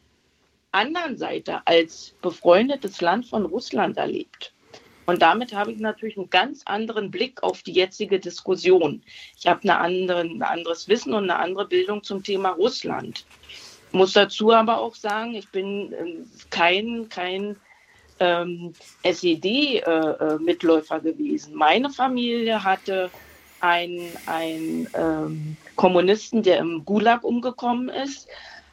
anderen Seite als befreundetes Land von Russland erlebt. Und damit habe ich natürlich einen ganz anderen Blick auf die jetzige Diskussion. Ich habe eine andere, ein anderes Wissen und eine andere Bildung zum Thema Russland. Ich muss dazu aber auch sagen, ich bin ähm, kein, kein ähm, SED-Mitläufer äh, äh gewesen. Meine Familie hatte einen, einen ähm, Kommunisten, der im Gulag umgekommen ist,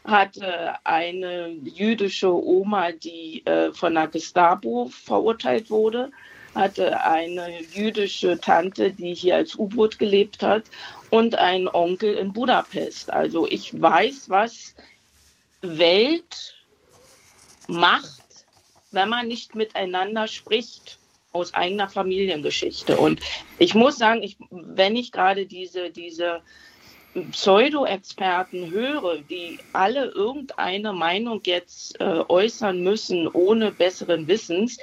hatte eine jüdische Oma, die äh, von der Gestapo verurteilt wurde, hatte eine jüdische Tante, die hier als U-Boot gelebt hat und einen Onkel in Budapest. Also ich weiß, was Welt macht, wenn man nicht miteinander spricht aus eigener Familiengeschichte. Und ich muss sagen, ich, wenn ich gerade diese, diese Pseudo-Experten höre, die alle irgendeine Meinung jetzt äh, äußern müssen, ohne besseren Wissens,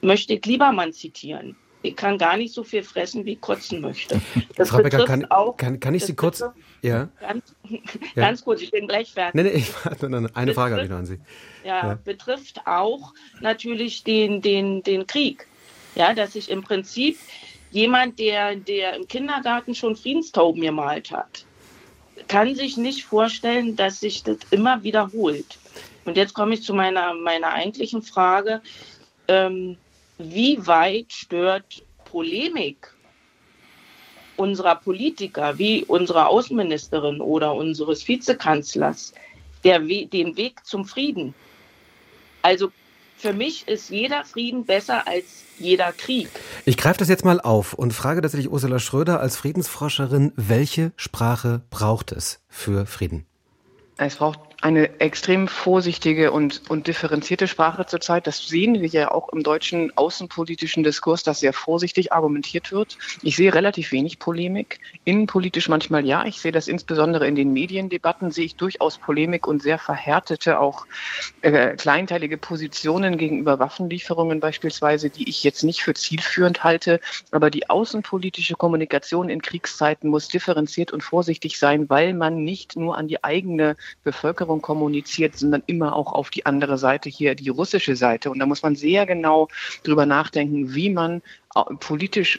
möchte ich Liebermann zitieren. Ich kann gar nicht so viel fressen, wie ich kotzen möchte. Das Frau Becker, kann, auch, kann, kann ich Sie kurz... Ja. Ganz, ganz kurz, ich bin gleich fertig. Nee, nee, ich, eine betrifft, Frage habe ich noch an Sie. Ja, ja, betrifft auch natürlich den, den, den Krieg. Ja, dass sich im Prinzip jemand, der, der im Kindergarten schon Friedenstauben gemalt hat, kann sich nicht vorstellen, dass sich das immer wiederholt. Und jetzt komme ich zu meiner, meiner eigentlichen Frage. Ähm, wie weit stört Polemik unserer Politiker, wie unserer Außenministerin oder unseres Vizekanzlers, der We den Weg zum Frieden? Also für mich ist jeder Frieden besser als jeder Krieg. Ich greife das jetzt mal auf und frage tatsächlich Ursula Schröder als Friedensforscherin, welche Sprache braucht es für Frieden? Es braucht eine extrem vorsichtige und, und differenzierte Sprache zurzeit. Das sehen wir ja auch im deutschen außenpolitischen Diskurs, dass sehr vorsichtig argumentiert wird. Ich sehe relativ wenig Polemik. Innenpolitisch manchmal ja. Ich sehe das insbesondere in den Mediendebatten, sehe ich durchaus Polemik und sehr verhärtete, auch äh, kleinteilige Positionen gegenüber Waffenlieferungen beispielsweise, die ich jetzt nicht für zielführend halte. Aber die außenpolitische Kommunikation in Kriegszeiten muss differenziert und vorsichtig sein, weil man nicht nur an die eigene Bevölkerung Bevölkerung kommuniziert, sondern immer auch auf die andere Seite hier, die russische Seite. Und da muss man sehr genau drüber nachdenken, wie man politisch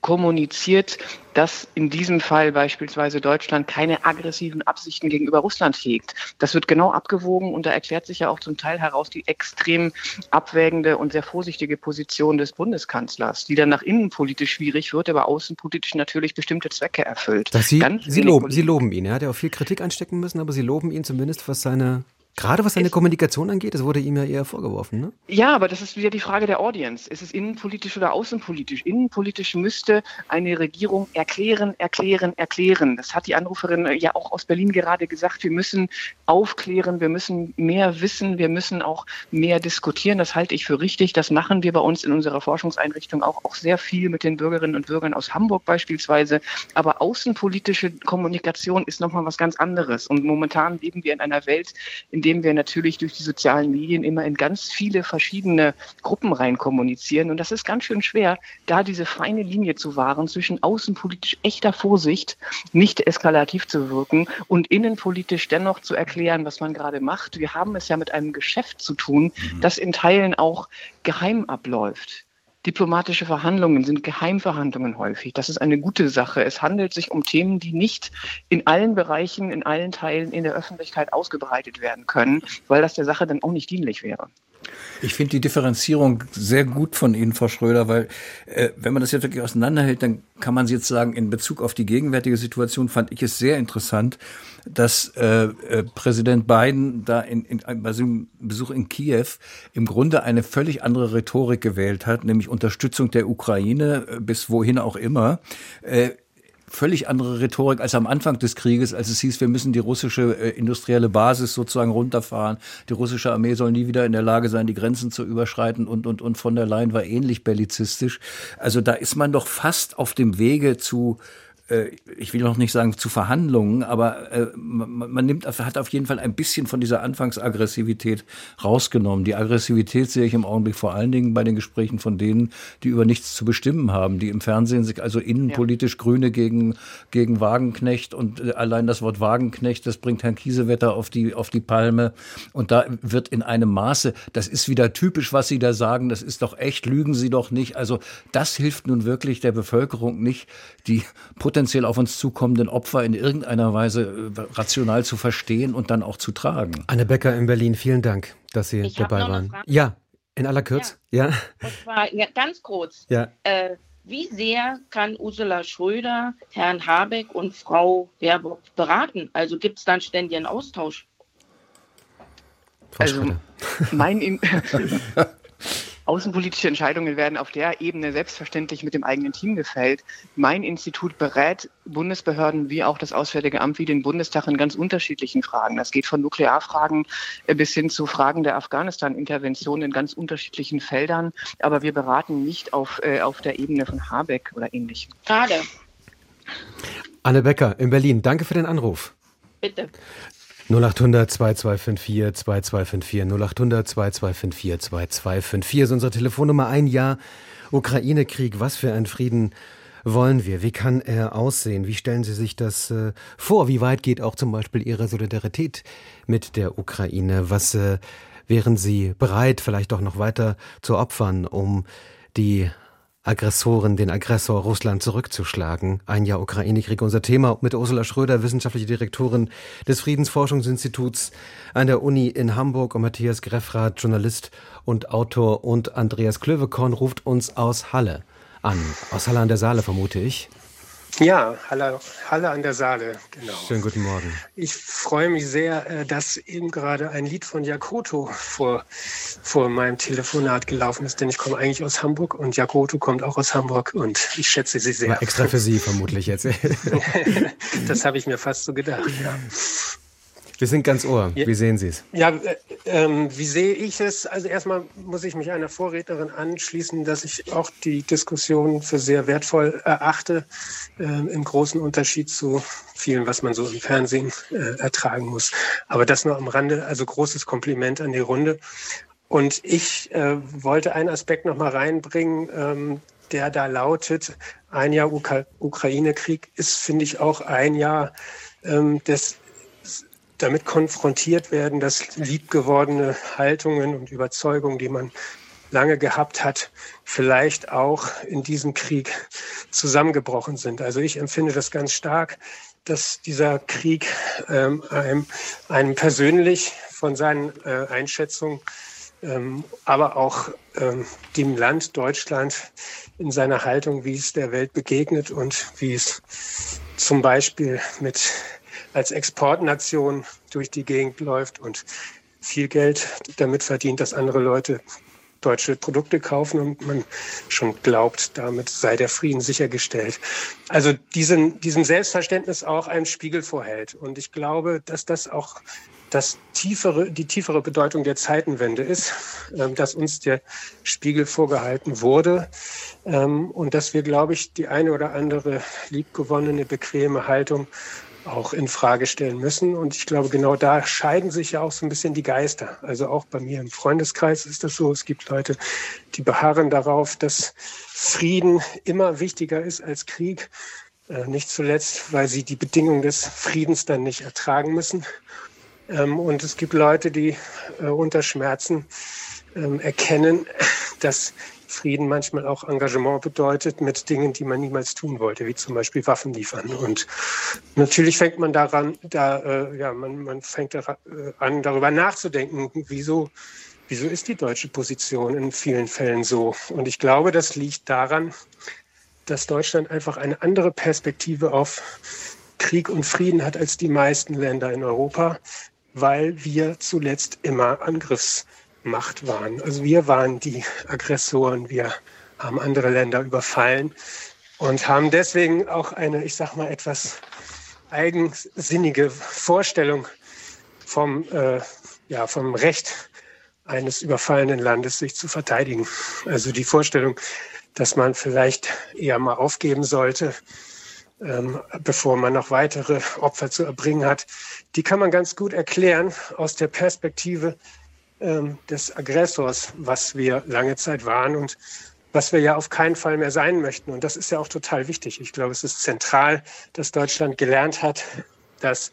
kommuniziert, dass in diesem Fall beispielsweise Deutschland keine aggressiven Absichten gegenüber Russland hegt. Das wird genau abgewogen und da erklärt sich ja auch zum Teil heraus die extrem abwägende und sehr vorsichtige Position des Bundeskanzlers, die dann nach innen politisch schwierig wird, aber außenpolitisch natürlich bestimmte Zwecke erfüllt. Sie, Sie, loben, Sie loben ihn. Er hat ja auch viel Kritik einstecken müssen, aber Sie loben ihn zumindest, was seine Gerade was seine Kommunikation angeht, das wurde ihm ja eher vorgeworfen, ne? Ja, aber das ist wieder die Frage der Audience. Ist es innenpolitisch oder außenpolitisch? Innenpolitisch müsste eine Regierung erklären, erklären, erklären. Das hat die Anruferin ja auch aus Berlin gerade gesagt. Wir müssen aufklären, wir müssen mehr wissen, wir müssen auch mehr diskutieren. Das halte ich für richtig. Das machen wir bei uns in unserer Forschungseinrichtung auch, auch sehr viel mit den Bürgerinnen und Bürgern aus Hamburg beispielsweise. Aber außenpolitische Kommunikation ist nochmal was ganz anderes. Und momentan leben wir in einer Welt, in indem wir natürlich durch die sozialen Medien immer in ganz viele verschiedene Gruppen rein kommunizieren. Und das ist ganz schön schwer, da diese feine Linie zu wahren zwischen außenpolitisch echter Vorsicht, nicht eskalativ zu wirken und innenpolitisch dennoch zu erklären, was man gerade macht. Wir haben es ja mit einem Geschäft zu tun, mhm. das in Teilen auch geheim abläuft Diplomatische Verhandlungen sind Geheimverhandlungen häufig. Das ist eine gute Sache. Es handelt sich um Themen, die nicht in allen Bereichen, in allen Teilen in der Öffentlichkeit ausgebreitet werden können, weil das der Sache dann auch nicht dienlich wäre. Ich finde die Differenzierung sehr gut von Ihnen, Frau Schröder, weil äh, wenn man das jetzt wirklich auseinanderhält, dann kann man jetzt sagen, in Bezug auf die gegenwärtige Situation fand ich es sehr interessant, dass äh, äh, Präsident Biden da in, in, bei seinem Besuch in Kiew im Grunde eine völlig andere Rhetorik gewählt hat, nämlich Unterstützung der Ukraine äh, bis wohin auch immer. Äh, völlig andere Rhetorik als am Anfang des Krieges, als es hieß, wir müssen die russische äh, industrielle Basis sozusagen runterfahren. Die russische Armee soll nie wieder in der Lage sein, die Grenzen zu überschreiten und, und, und von der Leyen war ähnlich bellizistisch. Also da ist man doch fast auf dem Wege zu ich will noch nicht sagen zu Verhandlungen, aber äh, man, man nimmt, hat auf jeden Fall ein bisschen von dieser Anfangsaggressivität rausgenommen. Die Aggressivität sehe ich im Augenblick vor allen Dingen bei den Gesprächen von denen, die über nichts zu bestimmen haben, die im Fernsehen sich also innenpolitisch ja. Grüne gegen, gegen Wagenknecht und äh, allein das Wort Wagenknecht, das bringt Herrn Kiesewetter auf die, auf die Palme. Und da wird in einem Maße, das ist wieder typisch, was Sie da sagen, das ist doch echt, lügen Sie doch nicht. Also das hilft nun wirklich der Bevölkerung nicht, die potenziell auf uns zukommenden Opfer in irgendeiner Weise äh, rational zu verstehen und dann auch zu tragen. Anne Becker in Berlin, vielen Dank, dass Sie ich dabei waren. Ja, in aller Kürze. Ja. ja. Und zwar ja, ganz kurz. Ja. Äh, wie sehr kann Ursula Schröder Herrn Habeck und Frau Baerbock beraten? Also gibt es dann ständig einen Austausch? Frau also, mein, Außenpolitische Entscheidungen werden auf der Ebene selbstverständlich mit dem eigenen Team gefällt. Mein Institut berät Bundesbehörden wie auch das Auswärtige Amt wie den Bundestag in ganz unterschiedlichen Fragen. Das geht von Nuklearfragen bis hin zu Fragen der Afghanistan-Intervention in ganz unterschiedlichen Feldern. Aber wir beraten nicht auf, äh, auf der Ebene von Habeck oder ähnlichem. Schade. Anne Becker in Berlin, danke für den Anruf. Bitte. 0800 2254 2254 0800 2254 2254 ist unsere Telefonnummer. Ein Jahr Ukraine-Krieg. Was für einen Frieden wollen wir? Wie kann er aussehen? Wie stellen Sie sich das äh, vor? Wie weit geht auch zum Beispiel Ihre Solidarität mit der Ukraine? Was äh, wären Sie bereit, vielleicht auch noch weiter zu opfern, um die Aggressoren, den Aggressor Russland zurückzuschlagen. Ein Jahr Ukraine-Krieg, unser Thema mit Ursula Schröder, wissenschaftliche Direktorin des Friedensforschungsinstituts an der Uni in Hamburg und Matthias Greffrath, Journalist und Autor und Andreas Klövekorn ruft uns aus Halle an. Aus Halle an der Saale vermute ich. Ja, Halle, Halle an der Saale, genau. Schönen guten Morgen. Ich freue mich sehr, äh, dass eben gerade ein Lied von Jakoto vor, vor meinem Telefonat gelaufen ist, denn ich komme eigentlich aus Hamburg und Jakoto kommt auch aus Hamburg und ich schätze sie sehr. War extra für Sie vermutlich jetzt. das habe ich mir fast so gedacht, ja. Wir sind ganz ohr. Wie sehen Sie es? Ja, äh, ähm, wie sehe ich es? Also erstmal muss ich mich einer Vorrednerin anschließen, dass ich auch die Diskussion für sehr wertvoll erachte, äh, im großen Unterschied zu vielen, was man so im Fernsehen äh, ertragen muss. Aber das nur am Rande. Also großes Kompliment an die Runde. Und ich äh, wollte einen Aspekt noch mal reinbringen, ähm, der da lautet, ein Jahr Ukra Ukraine-Krieg ist, finde ich, auch ein Jahr ähm, des damit konfrontiert werden, dass liebgewordene Haltungen und Überzeugungen, die man lange gehabt hat, vielleicht auch in diesem Krieg zusammengebrochen sind. Also ich empfinde das ganz stark, dass dieser Krieg ähm, einem, einem persönlich von seinen äh, Einschätzungen, ähm, aber auch ähm, dem Land Deutschland in seiner Haltung, wie es der Welt begegnet und wie es zum Beispiel mit als Exportnation durch die Gegend läuft und viel Geld damit verdient, dass andere Leute deutsche Produkte kaufen und man schon glaubt, damit sei der Frieden sichergestellt. Also diesen, diesem Selbstverständnis auch einen Spiegel vorhält. Und ich glaube, dass das auch das tiefere, die tiefere Bedeutung der Zeitenwende ist, ähm, dass uns der Spiegel vorgehalten wurde ähm, und dass wir, glaube ich, die eine oder andere liebgewonnene, bequeme Haltung auch in Frage stellen müssen. Und ich glaube, genau da scheiden sich ja auch so ein bisschen die Geister. Also auch bei mir im Freundeskreis ist das so. Es gibt Leute, die beharren darauf, dass Frieden immer wichtiger ist als Krieg. Äh, nicht zuletzt, weil sie die Bedingungen des Friedens dann nicht ertragen müssen. Ähm, und es gibt Leute, die äh, unter Schmerzen ähm, erkennen, dass Frieden manchmal auch Engagement bedeutet mit Dingen, die man niemals tun wollte, wie zum Beispiel Waffen liefern. Und natürlich fängt man daran, da, äh, ja, man, man fängt daran, äh, an, darüber nachzudenken, wieso, wieso ist die deutsche Position in vielen Fällen so? Und ich glaube, das liegt daran, dass Deutschland einfach eine andere Perspektive auf Krieg und Frieden hat als die meisten Länder in Europa, weil wir zuletzt immer Angriffsmacht waren. Also wir waren die Aggressoren, wir haben andere Länder überfallen und haben deswegen auch eine, ich sag mal, etwas eigensinnige Vorstellung vom, äh, ja, vom Recht eines überfallenen Landes, sich zu verteidigen. Also die Vorstellung, dass man vielleicht eher mal aufgeben sollte, ähm, bevor man noch weitere Opfer zu erbringen hat, die kann man ganz gut erklären aus der Perspektive ähm, des Aggressors, was wir lange Zeit waren und was wir ja auf keinen Fall mehr sein möchten. Und das ist ja auch total wichtig. Ich glaube, es ist zentral, dass Deutschland gelernt hat, dass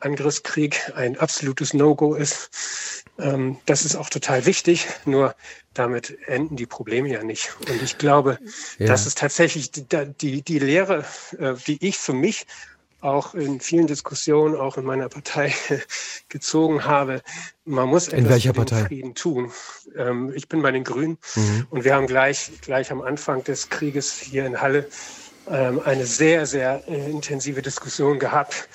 Angriffskrieg ein absolutes No-Go ist. Ähm, das ist auch total wichtig. Nur damit enden die Probleme ja nicht. Und ich glaube, ja. das ist tatsächlich die, die, die Lehre, äh, die ich für mich auch in vielen Diskussionen, auch in meiner Partei gezogen habe. Man muss in etwas für den Partei? Frieden tun. Ähm, ich bin bei den Grünen mhm. und wir haben gleich, gleich am Anfang des Krieges hier in Halle ähm, eine sehr, sehr äh, intensive Diskussion gehabt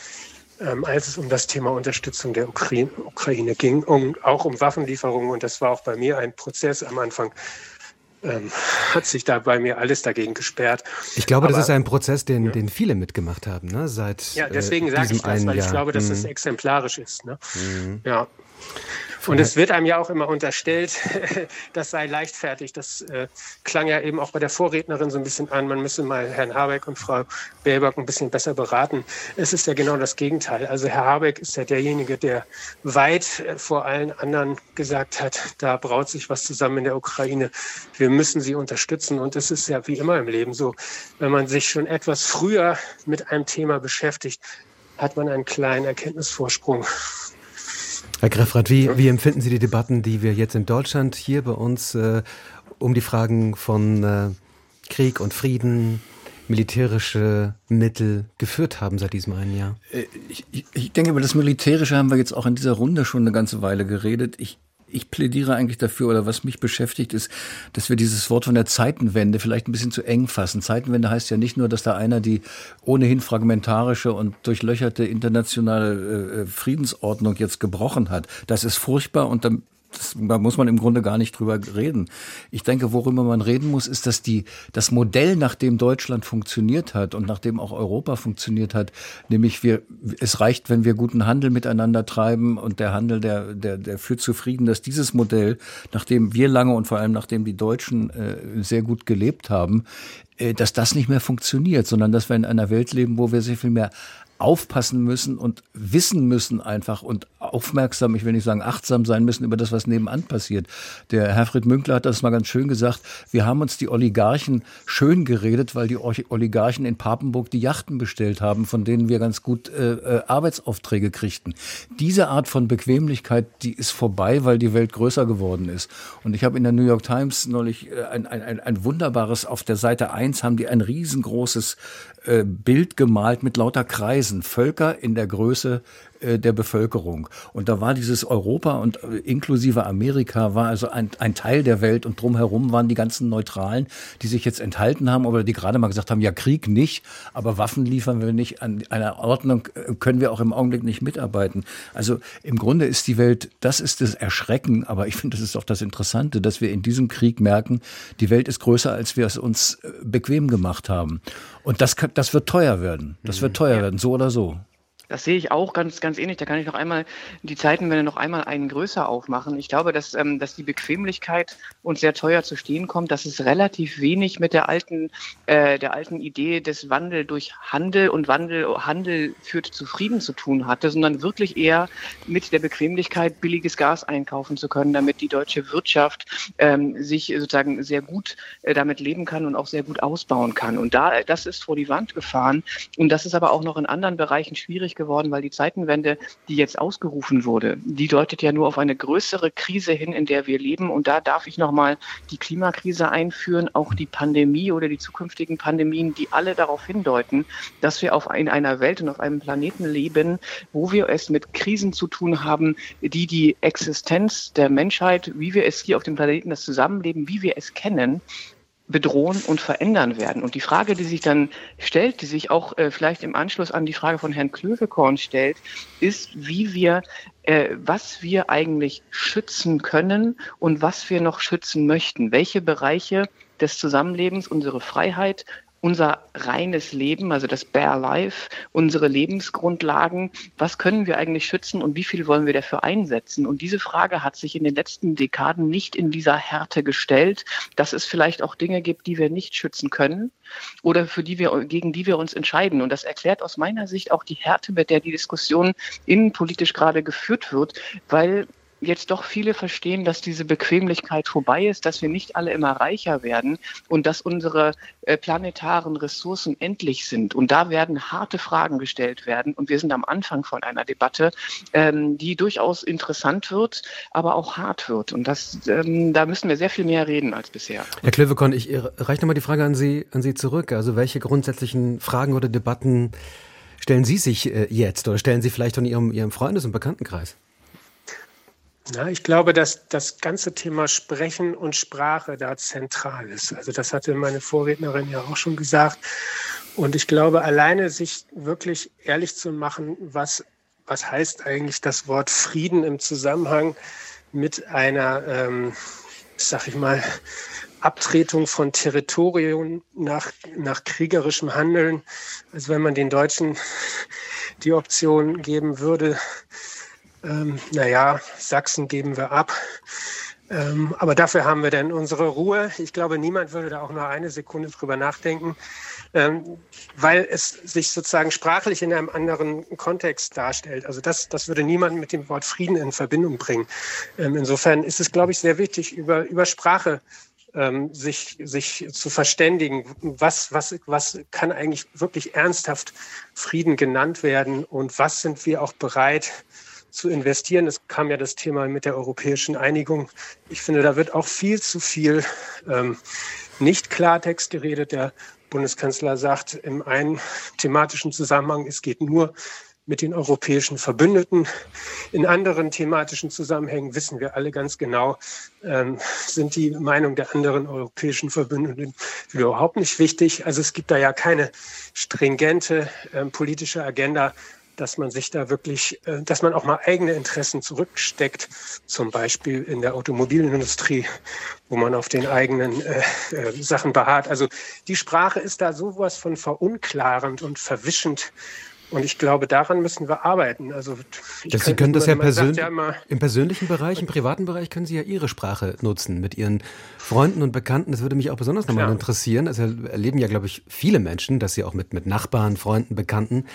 ähm, als es um das Thema Unterstützung der Ukraine, Ukraine ging, um, auch um Waffenlieferungen. Und das war auch bei mir ein Prozess am Anfang. Ähm, hat sich da bei mir alles dagegen gesperrt. Ich glaube, Aber, das ist ein Prozess, den, ja. den viele mitgemacht haben, ne? seit Ja, deswegen äh, sage ich das, weil Jahr. ich glaube, dass mhm. es exemplarisch ist. Ne? Mhm. Ja. Und es wird einem ja auch immer unterstellt, das sei leichtfertig. Das äh, klang ja eben auch bei der Vorrednerin so ein bisschen an. Man müsse mal Herrn Habeck und Frau Baerbock ein bisschen besser beraten. Es ist ja genau das Gegenteil. Also Herr Habeck ist ja derjenige, der weit äh, vor allen anderen gesagt hat, da braut sich was zusammen in der Ukraine. Wir müssen sie unterstützen. Und es ist ja wie immer im Leben so, wenn man sich schon etwas früher mit einem Thema beschäftigt, hat man einen kleinen Erkenntnisvorsprung. Herr Greffrath, wie, wie empfinden Sie die Debatten, die wir jetzt in Deutschland hier bei uns äh, um die Fragen von äh, Krieg und Frieden, militärische Mittel geführt haben seit diesem einen Jahr? Äh, ich, ich, denke, über das Militärische haben wir jetzt auch in dieser Runde schon eine ganze Weile geredet. Ich, ich plädiere eigentlich dafür, oder was mich beschäftigt, ist, dass wir dieses Wort von der Zeitenwende vielleicht ein bisschen zu eng fassen. Zeitenwende heißt ja nicht nur, dass da einer die ohnehin fragmentarische und durchlöcherte internationale äh, Friedensordnung jetzt gebrochen hat. Das ist furchtbar und dann das, da muss man im Grunde gar nicht drüber reden. Ich denke, worüber man reden muss, ist, dass die, das Modell, nach dem Deutschland funktioniert hat und nach dem auch Europa funktioniert hat, nämlich wir, es reicht, wenn wir guten Handel miteinander treiben und der Handel, der, der, der führt zu Frieden, dass dieses Modell, nachdem wir lange und vor allem nachdem die Deutschen äh, sehr gut gelebt haben, äh, dass das nicht mehr funktioniert, sondern dass wir in einer Welt leben, wo wir sehr viel mehr aufpassen müssen und wissen müssen einfach und aufmerksam, ich will nicht sagen achtsam sein müssen über das, was nebenan passiert. Der Herfried Münkler hat das mal ganz schön gesagt. Wir haben uns die Oligarchen schön geredet, weil die Oligarchen in Papenburg die Yachten bestellt haben, von denen wir ganz gut äh, äh, Arbeitsaufträge kriegten. Diese Art von Bequemlichkeit, die ist vorbei, weil die Welt größer geworden ist. Und ich habe in der New York Times neulich äh, ein, ein, ein, ein wunderbares, auf der Seite 1 haben die ein riesengroßes äh, Bild gemalt mit lauter Kreisen, Völker in der Größe äh, der Bevölkerung. Und da war dieses Europa und äh, inklusive Amerika war also ein, ein Teil der Welt und drumherum waren die ganzen Neutralen, die sich jetzt enthalten haben oder die gerade mal gesagt haben, ja Krieg nicht, aber Waffen liefern wir nicht, an einer Ordnung äh, können wir auch im Augenblick nicht mitarbeiten. Also im Grunde ist die Welt, das ist das Erschrecken, aber ich finde, das ist auch das Interessante, dass wir in diesem Krieg merken, die Welt ist größer, als wir es uns bequem gemacht haben. Und das, das wird teuer werden. Das wird teuer werden, so oder so. Das sehe ich auch ganz, ganz ähnlich. Da kann ich noch einmal die Zeitenwende noch einmal einen größer aufmachen. Ich glaube, dass, ähm, dass die Bequemlichkeit uns sehr teuer zu stehen kommt, dass es relativ wenig mit der alten, äh, der alten Idee des Wandel durch Handel und Wandel, Handel führt zu Frieden zu tun hatte, sondern wirklich eher mit der Bequemlichkeit, billiges Gas einkaufen zu können, damit die deutsche Wirtschaft ähm, sich sozusagen sehr gut äh, damit leben kann und auch sehr gut ausbauen kann. Und da, das ist vor die Wand gefahren. Und das ist aber auch noch in anderen Bereichen schwierig geworden geworden, weil die Zeitenwende, die jetzt ausgerufen wurde, die deutet ja nur auf eine größere Krise hin, in der wir leben. Und da darf ich nochmal die Klimakrise einführen, auch die Pandemie oder die zukünftigen Pandemien, die alle darauf hindeuten, dass wir auf in einer Welt und auf einem Planeten leben, wo wir es mit Krisen zu tun haben, die die Existenz der Menschheit, wie wir es hier auf dem Planeten, das Zusammenleben, wie wir es kennen, bedrohen und verändern werden. Und die Frage, die sich dann stellt, die sich auch äh, vielleicht im Anschluss an die Frage von Herrn Klövekorn stellt, ist, wie wir, äh, was wir eigentlich schützen können und was wir noch schützen möchten. Welche Bereiche des Zusammenlebens, unsere Freiheit, unser reines Leben, also das Bare Life, unsere Lebensgrundlagen, was können wir eigentlich schützen und wie viel wollen wir dafür einsetzen? Und diese Frage hat sich in den letzten Dekaden nicht in dieser Härte gestellt, dass es vielleicht auch Dinge gibt, die wir nicht schützen können oder für die wir, gegen die wir uns entscheiden. Und das erklärt aus meiner Sicht auch die Härte, mit der die Diskussion innenpolitisch gerade geführt wird, weil jetzt doch viele verstehen, dass diese Bequemlichkeit vorbei ist, dass wir nicht alle immer reicher werden und dass unsere äh, planetaren Ressourcen endlich sind. Und da werden harte Fragen gestellt werden. Und wir sind am Anfang von einer Debatte, ähm, die durchaus interessant wird, aber auch hart wird. Und das, ähm, da müssen wir sehr viel mehr reden als bisher. Herr Klövekon, ich reiche nochmal die Frage an Sie, an Sie zurück. Also welche grundsätzlichen Fragen oder Debatten stellen Sie sich äh, jetzt oder stellen Sie vielleicht von Ihrem, Ihrem Freundes- und Bekanntenkreis? Na, ich glaube, dass das ganze Thema Sprechen und Sprache da zentral ist. Also das hatte meine Vorrednerin ja auch schon gesagt. Und ich glaube, alleine sich wirklich ehrlich zu machen, was, was heißt eigentlich das Wort Frieden im Zusammenhang mit einer, ähm, sag ich mal, Abtretung von Territorien nach, nach kriegerischem Handeln. Also wenn man den Deutschen die Option geben würde, ähm, naja, Sachsen geben wir ab. Ähm, aber dafür haben wir dann unsere Ruhe. Ich glaube, niemand würde da auch nur eine Sekunde drüber nachdenken, ähm, weil es sich sozusagen sprachlich in einem anderen Kontext darstellt. Also das, das würde niemand mit dem Wort Frieden in Verbindung bringen. Ähm, insofern ist es, glaube ich, sehr wichtig, über, über Sprache ähm, sich, sich zu verständigen, was, was, was kann eigentlich wirklich ernsthaft Frieden genannt werden und was sind wir auch bereit, zu investieren. Es kam ja das Thema mit der europäischen Einigung. Ich finde, da wird auch viel zu viel ähm, nicht Klartext geredet. Der Bundeskanzler sagt im einen thematischen Zusammenhang, es geht nur mit den europäischen Verbündeten. In anderen thematischen Zusammenhängen wissen wir alle ganz genau, ähm, sind die Meinung der anderen europäischen Verbündeten überhaupt nicht wichtig. Also es gibt da ja keine stringente ähm, politische Agenda, dass man sich da wirklich, äh, dass man auch mal eigene Interessen zurücksteckt, zum Beispiel in der Automobilindustrie, wo man auf den eigenen äh, äh, Sachen beharrt. Also die Sprache ist da sowas von verunklarend und verwischend. Und ich glaube, daran müssen wir arbeiten. Also Sie können das ja, persönlich ja im persönlichen Bereich, im privaten Bereich können Sie ja Ihre Sprache nutzen mit Ihren Freunden und Bekannten. Das würde mich auch besonders nochmal interessieren. Es erleben ja, glaube ich, viele Menschen, dass sie auch mit, mit Nachbarn, Freunden, Bekannten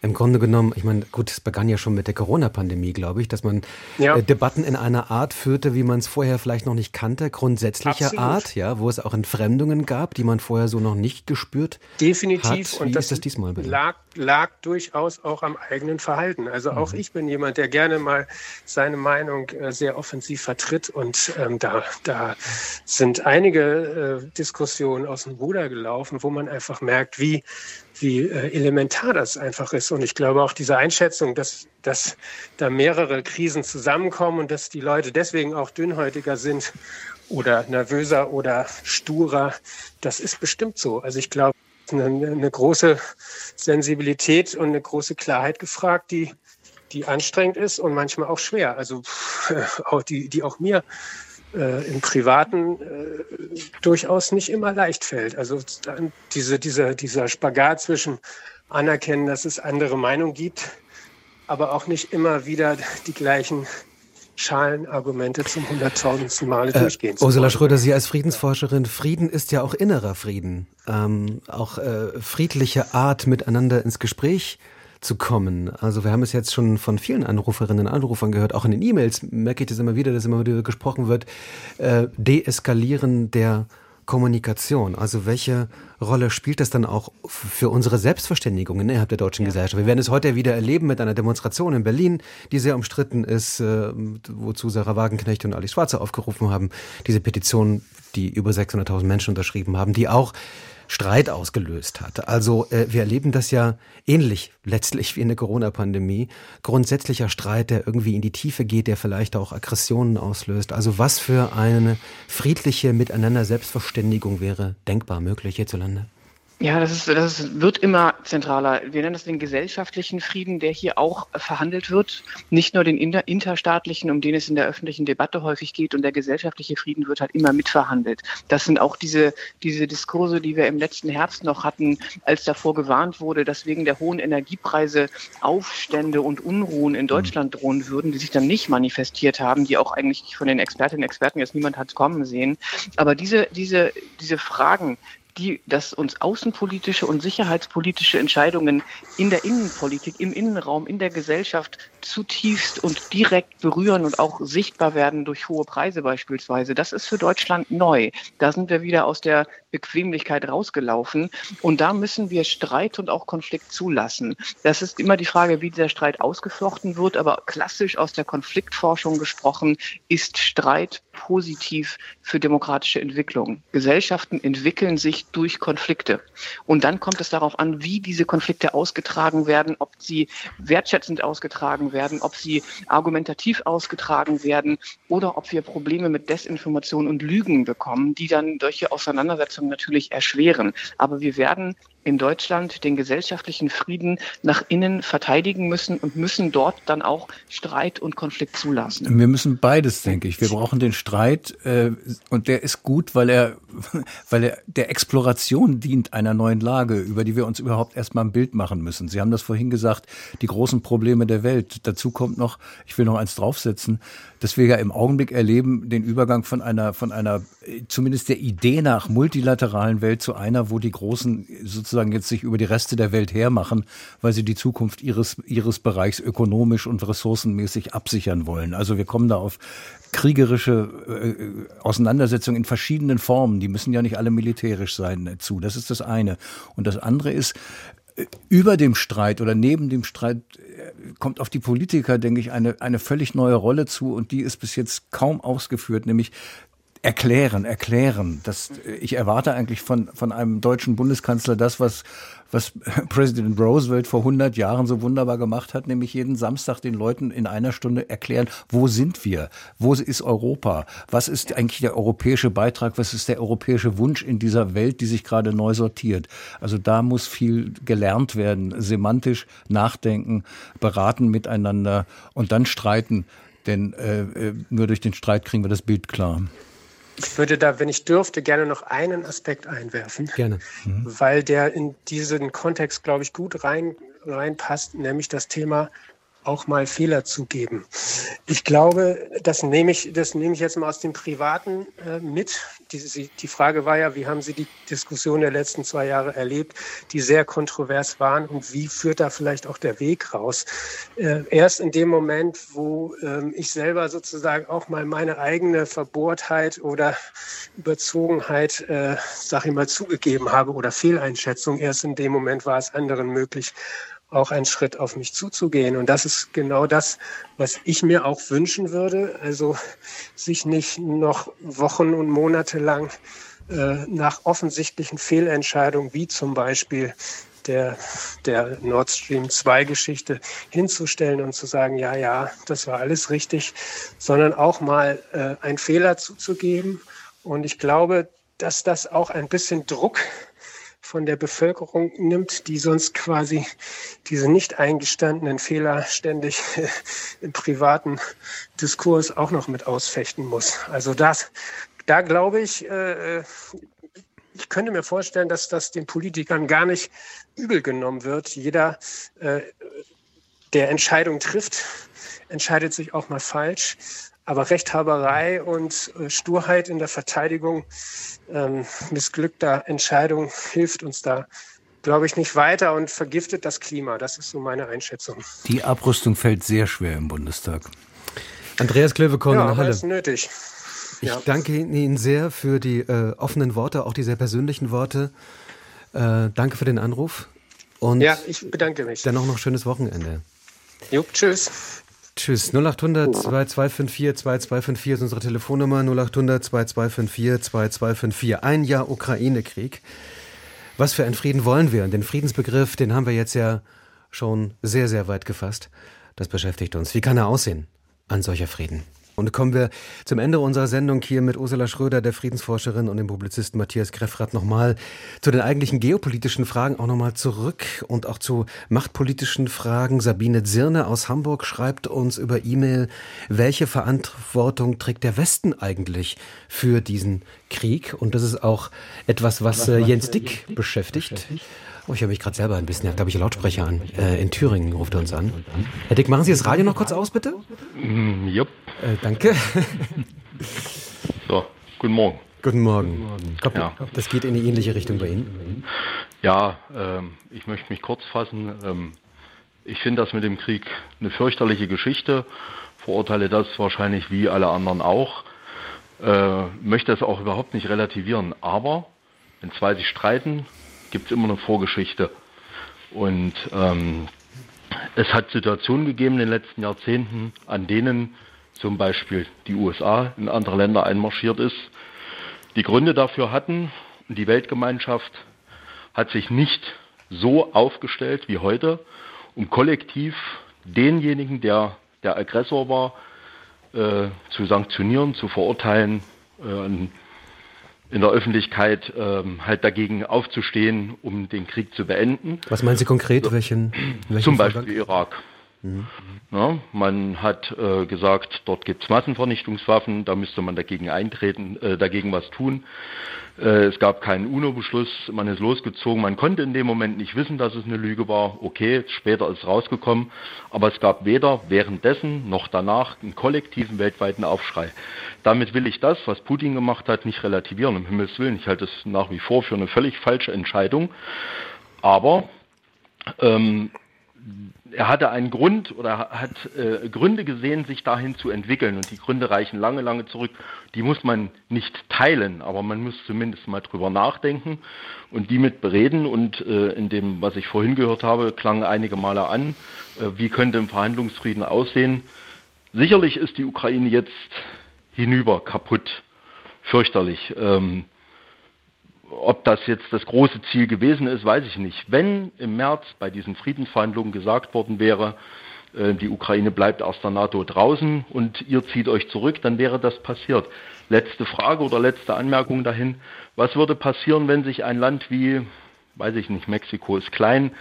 im Grunde genommen, ich meine, gut, es begann ja schon mit der Corona-Pandemie, glaube ich, dass man ja. äh, Debatten in einer Art führte, wie man es vorher vielleicht noch nicht kannte, grundsätzlicher Absolut. Art, ja, wo es auch Entfremdungen gab, die man vorher so noch nicht gespürt Definitiv. hat. Wie und das, ist das diesmal? Lag, lag durchaus auch am eigenen Verhalten. Also auch mhm. ich bin jemand, der gerne mal seine Meinung äh, sehr offensiv vertritt und ähm, da, da sind einige äh, Diskussionen aus dem Ruder gelaufen, wo man einfach merkt, wie wie äh, elementar das einfach ist. Und ich glaube auch diese Einschätzung, dass, dass da mehrere Krisen zusammenkommen und dass die Leute deswegen auch dünnhäutiger sind oder nervöser oder sturer, das ist bestimmt so. Also ich glaube, eine, eine große Sensibilität und eine große Klarheit gefragt, die, die anstrengend ist und manchmal auch schwer. Also die, die auch mir äh, im Privaten äh, durchaus nicht immer leicht fällt. Also diese, dieser, dieser Spagat zwischen anerkennen, dass es andere Meinungen gibt, aber auch nicht immer wieder die gleichen Schalenargumente zum hunderttausendsten Male äh, durchgehen zu Ursula Schröder, Sie als Friedensforscherin, Frieden ist ja auch innerer Frieden. Ähm, auch äh, friedliche Art, miteinander ins Gespräch zu kommen. Also wir haben es jetzt schon von vielen Anruferinnen und Anrufern gehört, auch in den E-Mails merke ich das immer wieder, dass immer wieder gesprochen wird, äh, deeskalieren der Kommunikation? Also welche Rolle spielt das dann auch für unsere Selbstverständigung innerhalb der deutschen ja. Gesellschaft? Wir werden es heute wieder erleben mit einer Demonstration in Berlin, die sehr umstritten ist, äh, wozu Sarah Wagenknecht und Ali Schwarze aufgerufen haben. Diese Petition, die über 600.000 Menschen unterschrieben haben, die auch Streit ausgelöst hat. Also äh, wir erleben das ja ähnlich letztlich wie in der Corona-Pandemie. Grundsätzlicher Streit, der irgendwie in die Tiefe geht, der vielleicht auch Aggressionen auslöst. Also was für eine friedliche Miteinander Selbstverständigung wäre denkbar möglich hierzulande? Ja, das, ist, das wird immer zentraler. Wir nennen das den gesellschaftlichen Frieden, der hier auch verhandelt wird. Nicht nur den inter interstaatlichen, um den es in der öffentlichen Debatte häufig geht. Und der gesellschaftliche Frieden wird halt immer mitverhandelt. Das sind auch diese, diese Diskurse, die wir im letzten Herbst noch hatten, als davor gewarnt wurde, dass wegen der hohen Energiepreise Aufstände und Unruhen in Deutschland drohen würden, die sich dann nicht manifestiert haben, die auch eigentlich von den Expertinnen und Experten jetzt niemand hat kommen sehen. Aber diese, diese, diese Fragen, die, dass uns außenpolitische und sicherheitspolitische Entscheidungen in der Innenpolitik, im Innenraum, in der Gesellschaft zutiefst und direkt berühren und auch sichtbar werden durch hohe Preise beispielsweise. Das ist für Deutschland neu. Da sind wir wieder aus der Bequemlichkeit rausgelaufen. Und da müssen wir Streit und auch Konflikt zulassen. Das ist immer die Frage, wie dieser Streit ausgeflochten wird. Aber klassisch aus der Konfliktforschung gesprochen ist Streit positiv für demokratische Entwicklung. Gesellschaften entwickeln sich durch Konflikte. Und dann kommt es darauf an, wie diese Konflikte ausgetragen werden, ob sie wertschätzend ausgetragen werden, ob sie argumentativ ausgetragen werden oder ob wir Probleme mit Desinformation und Lügen bekommen, die dann solche Auseinandersetzungen natürlich erschweren. Aber wir werden in Deutschland den gesellschaftlichen Frieden nach innen verteidigen müssen und müssen dort dann auch Streit und Konflikt zulassen. Wir müssen beides, denke ich. Wir brauchen den Streit äh, und der ist gut, weil er, weil er der Exploration dient einer neuen Lage, über die wir uns überhaupt erstmal ein Bild machen müssen. Sie haben das vorhin gesagt, die großen Probleme der Welt. Dazu kommt noch, ich will noch eins draufsetzen, dass wir ja im Augenblick erleben, den Übergang von einer, von einer, zumindest der Idee nach multilateralen Welt zu einer, wo die Großen sozusagen jetzt sich über die Reste der Welt hermachen, weil sie die Zukunft ihres, ihres Bereichs ökonomisch und ressourcenmäßig absichern wollen. Also wir kommen da auf kriegerische äh, Auseinandersetzungen in verschiedenen Formen, die müssen ja nicht alle militärisch sein, äh, zu. Das ist das eine. Und das andere ist, äh, über dem Streit oder neben dem Streit kommt auf die Politiker, denke ich, eine, eine völlig neue Rolle zu und die ist bis jetzt kaum ausgeführt, nämlich erklären, erklären. Das, ich erwarte eigentlich von, von einem deutschen Bundeskanzler das, was, was Präsident Roosevelt vor 100 Jahren so wunderbar gemacht hat, nämlich jeden Samstag den Leuten in einer Stunde erklären, wo sind wir? Wo ist Europa? Was ist eigentlich der europäische Beitrag? Was ist der europäische Wunsch in dieser Welt, die sich gerade neu sortiert? Also da muss viel gelernt werden, semantisch nachdenken, beraten miteinander und dann streiten. Denn äh, äh nur durch den Streit kriegen wir das Bild klar. Ich würde da, wenn ich dürfte, gerne noch einen Aspekt einwerfen. Gerne. Mhm. Weil der in diesen Kontext, glaube ich, gut rein, reinpasst, nämlich das Thema auch mal Fehler zugeben. Ich glaube, das nehme ich, das nehme ich jetzt mal aus dem Privaten äh, mit. Die, die Frage war ja, wie haben Sie die Diskussion der letzten zwei Jahre erlebt, die sehr kontrovers waren und wie führt da vielleicht auch der Weg raus? Äh, erst in dem Moment, wo äh, ich selber sozusagen auch mal meine eigene Verbohrtheit oder Überzogenheit, äh, sag ich mal, zugegeben habe oder Fehleinschätzung, erst in dem Moment war es anderen möglich, auch einen Schritt auf mich zuzugehen. Und das ist genau das, was ich mir auch wünschen würde. Also sich nicht noch Wochen und Monate lang äh, nach offensichtlichen Fehlentscheidungen, wie zum Beispiel der, der Nord Stream 2 Geschichte hinzustellen und zu sagen, ja, ja, das war alles richtig, sondern auch mal äh, einen Fehler zuzugeben. Und ich glaube, dass das auch ein bisschen Druck von der Bevölkerung nimmt, die sonst quasi diese nicht eingestandenen Fehler ständig im privaten Diskurs auch noch mit ausfechten muss. Also das, da glaube ich, äh, ich könnte mir vorstellen, dass das den Politikern gar nicht übel genommen wird. Jeder, äh, der Entscheidung trifft, entscheidet sich auch mal falsch. Aber Rechthaberei und äh, Sturheit in der Verteidigung ähm, missglückter Entscheidung hilft uns da, glaube ich, nicht weiter und vergiftet das Klima. Das ist so meine Einschätzung. Die Abrüstung fällt sehr schwer im Bundestag. Andreas Klövekorn ja, in Halle. ist nötig. Ich ja. danke Ihnen sehr für die äh, offenen Worte, auch die sehr persönlichen Worte. Äh, danke für den Anruf. Und ja, ich bedanke mich. Dennoch noch schönes Wochenende. Jo, tschüss. Tschüss. 0800 2254 2254 ist unsere Telefonnummer. 0800 2254 2254. Ein Jahr Ukraine-Krieg. Was für einen Frieden wollen wir? Und den Friedensbegriff, den haben wir jetzt ja schon sehr, sehr weit gefasst. Das beschäftigt uns. Wie kann er aussehen? Ein solcher Frieden. Und kommen wir zum Ende unserer Sendung hier mit Ursula Schröder, der Friedensforscherin und dem Publizisten Matthias Greffrath nochmal zu den eigentlichen geopolitischen Fragen auch nochmal zurück und auch zu machtpolitischen Fragen. Sabine Zirne aus Hamburg schreibt uns über E-Mail, welche Verantwortung trägt der Westen eigentlich für diesen Krieg? Und das ist auch etwas, was, was, äh, Jens Dick beschäftigt. beschäftigt. Oh, ich höre mich gerade selber ein bisschen. Da habe ich Lautsprecher an. Äh, in Thüringen ruft er uns an. Herr Dick, machen Sie das Radio noch kurz aus, bitte? Mm, jupp. Äh, danke. so, guten Morgen. Guten Morgen. Glaub, ja. Das geht in eine ähnliche Richtung bei Ihnen? Ja, ähm, ich möchte mich kurz fassen. Ähm, ich finde das mit dem Krieg eine fürchterliche Geschichte, verurteile das wahrscheinlich wie alle anderen auch, äh, möchte es auch überhaupt nicht relativieren. Aber wenn zwei sich streiten, gibt es immer eine Vorgeschichte. Und ähm, es hat Situationen gegeben in den letzten Jahrzehnten, an denen zum Beispiel die USA in andere Länder einmarschiert ist, die Gründe dafür hatten. Und die Weltgemeinschaft hat sich nicht so aufgestellt wie heute, um kollektiv denjenigen, der der Aggressor war, äh, zu sanktionieren, zu verurteilen, äh, in der Öffentlichkeit ähm, halt dagegen aufzustehen, um den Krieg zu beenden. Was meinen Sie konkret? Welchen, welchen Zum Beispiel Vorgang? Irak. Mhm. Ja, man hat äh, gesagt, dort gibt es Massenvernichtungswaffen, da müsste man dagegen eintreten, äh, dagegen was tun. Äh, es gab keinen UNO-Beschluss, man ist losgezogen. Man konnte in dem Moment nicht wissen, dass es eine Lüge war. Okay, später ist es rausgekommen, aber es gab weder währenddessen noch danach einen kollektiven weltweiten Aufschrei. Damit will ich das, was Putin gemacht hat, nicht relativieren, um Himmels Willen. Ich halte es nach wie vor für eine völlig falsche Entscheidung. Aber ähm, er hatte einen Grund oder hat äh, Gründe gesehen, sich dahin zu entwickeln. Und die Gründe reichen lange, lange zurück. Die muss man nicht teilen, aber man muss zumindest mal drüber nachdenken und die mit bereden. Und äh, in dem, was ich vorhin gehört habe, klang einige Male an, äh, wie könnte ein Verhandlungsfrieden aussehen. Sicherlich ist die Ukraine jetzt hinüber kaputt, fürchterlich. Ähm, ob das jetzt das große Ziel gewesen ist, weiß ich nicht. Wenn im März bei diesen Friedensverhandlungen gesagt worden wäre, äh, die Ukraine bleibt aus der NATO draußen und ihr zieht euch zurück, dann wäre das passiert. Letzte Frage oder letzte Anmerkung dahin. Was würde passieren, wenn sich ein Land wie, weiß ich nicht, Mexiko ist klein,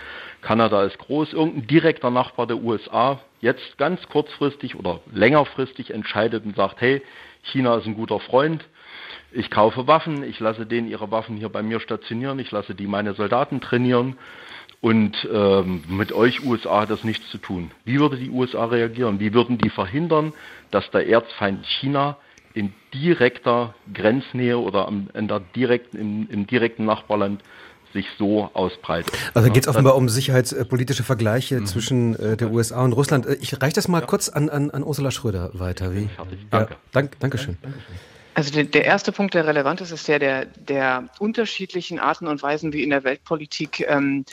Kanada ist groß, irgendein direkter Nachbar der USA jetzt ganz kurzfristig oder längerfristig entscheidet und sagt, hey, China ist ein guter Freund, ich kaufe Waffen, ich lasse denen ihre Waffen hier bei mir stationieren, ich lasse die meine Soldaten trainieren und ähm, mit euch USA hat das nichts zu tun. Wie würde die USA reagieren? Wie würden die verhindern, dass der Erzfeind China in direkter Grenznähe oder am, in der direkten, im, im direkten Nachbarland sich so ausbreitet. Also geht es offenbar um sicherheitspolitische Vergleiche mhm. zwischen äh, der USA und Russland. Äh, ich reiche das mal ja. kurz an, an, an Ursula Schröder weiter. Wie? Fertig. Danke. Ja, dank, Dankeschön. Dankeschön. Also der, erste Punkt, der relevant ist, ist der der, der unterschiedlichen Arten und Weisen, wie in der Weltpolitik ähm,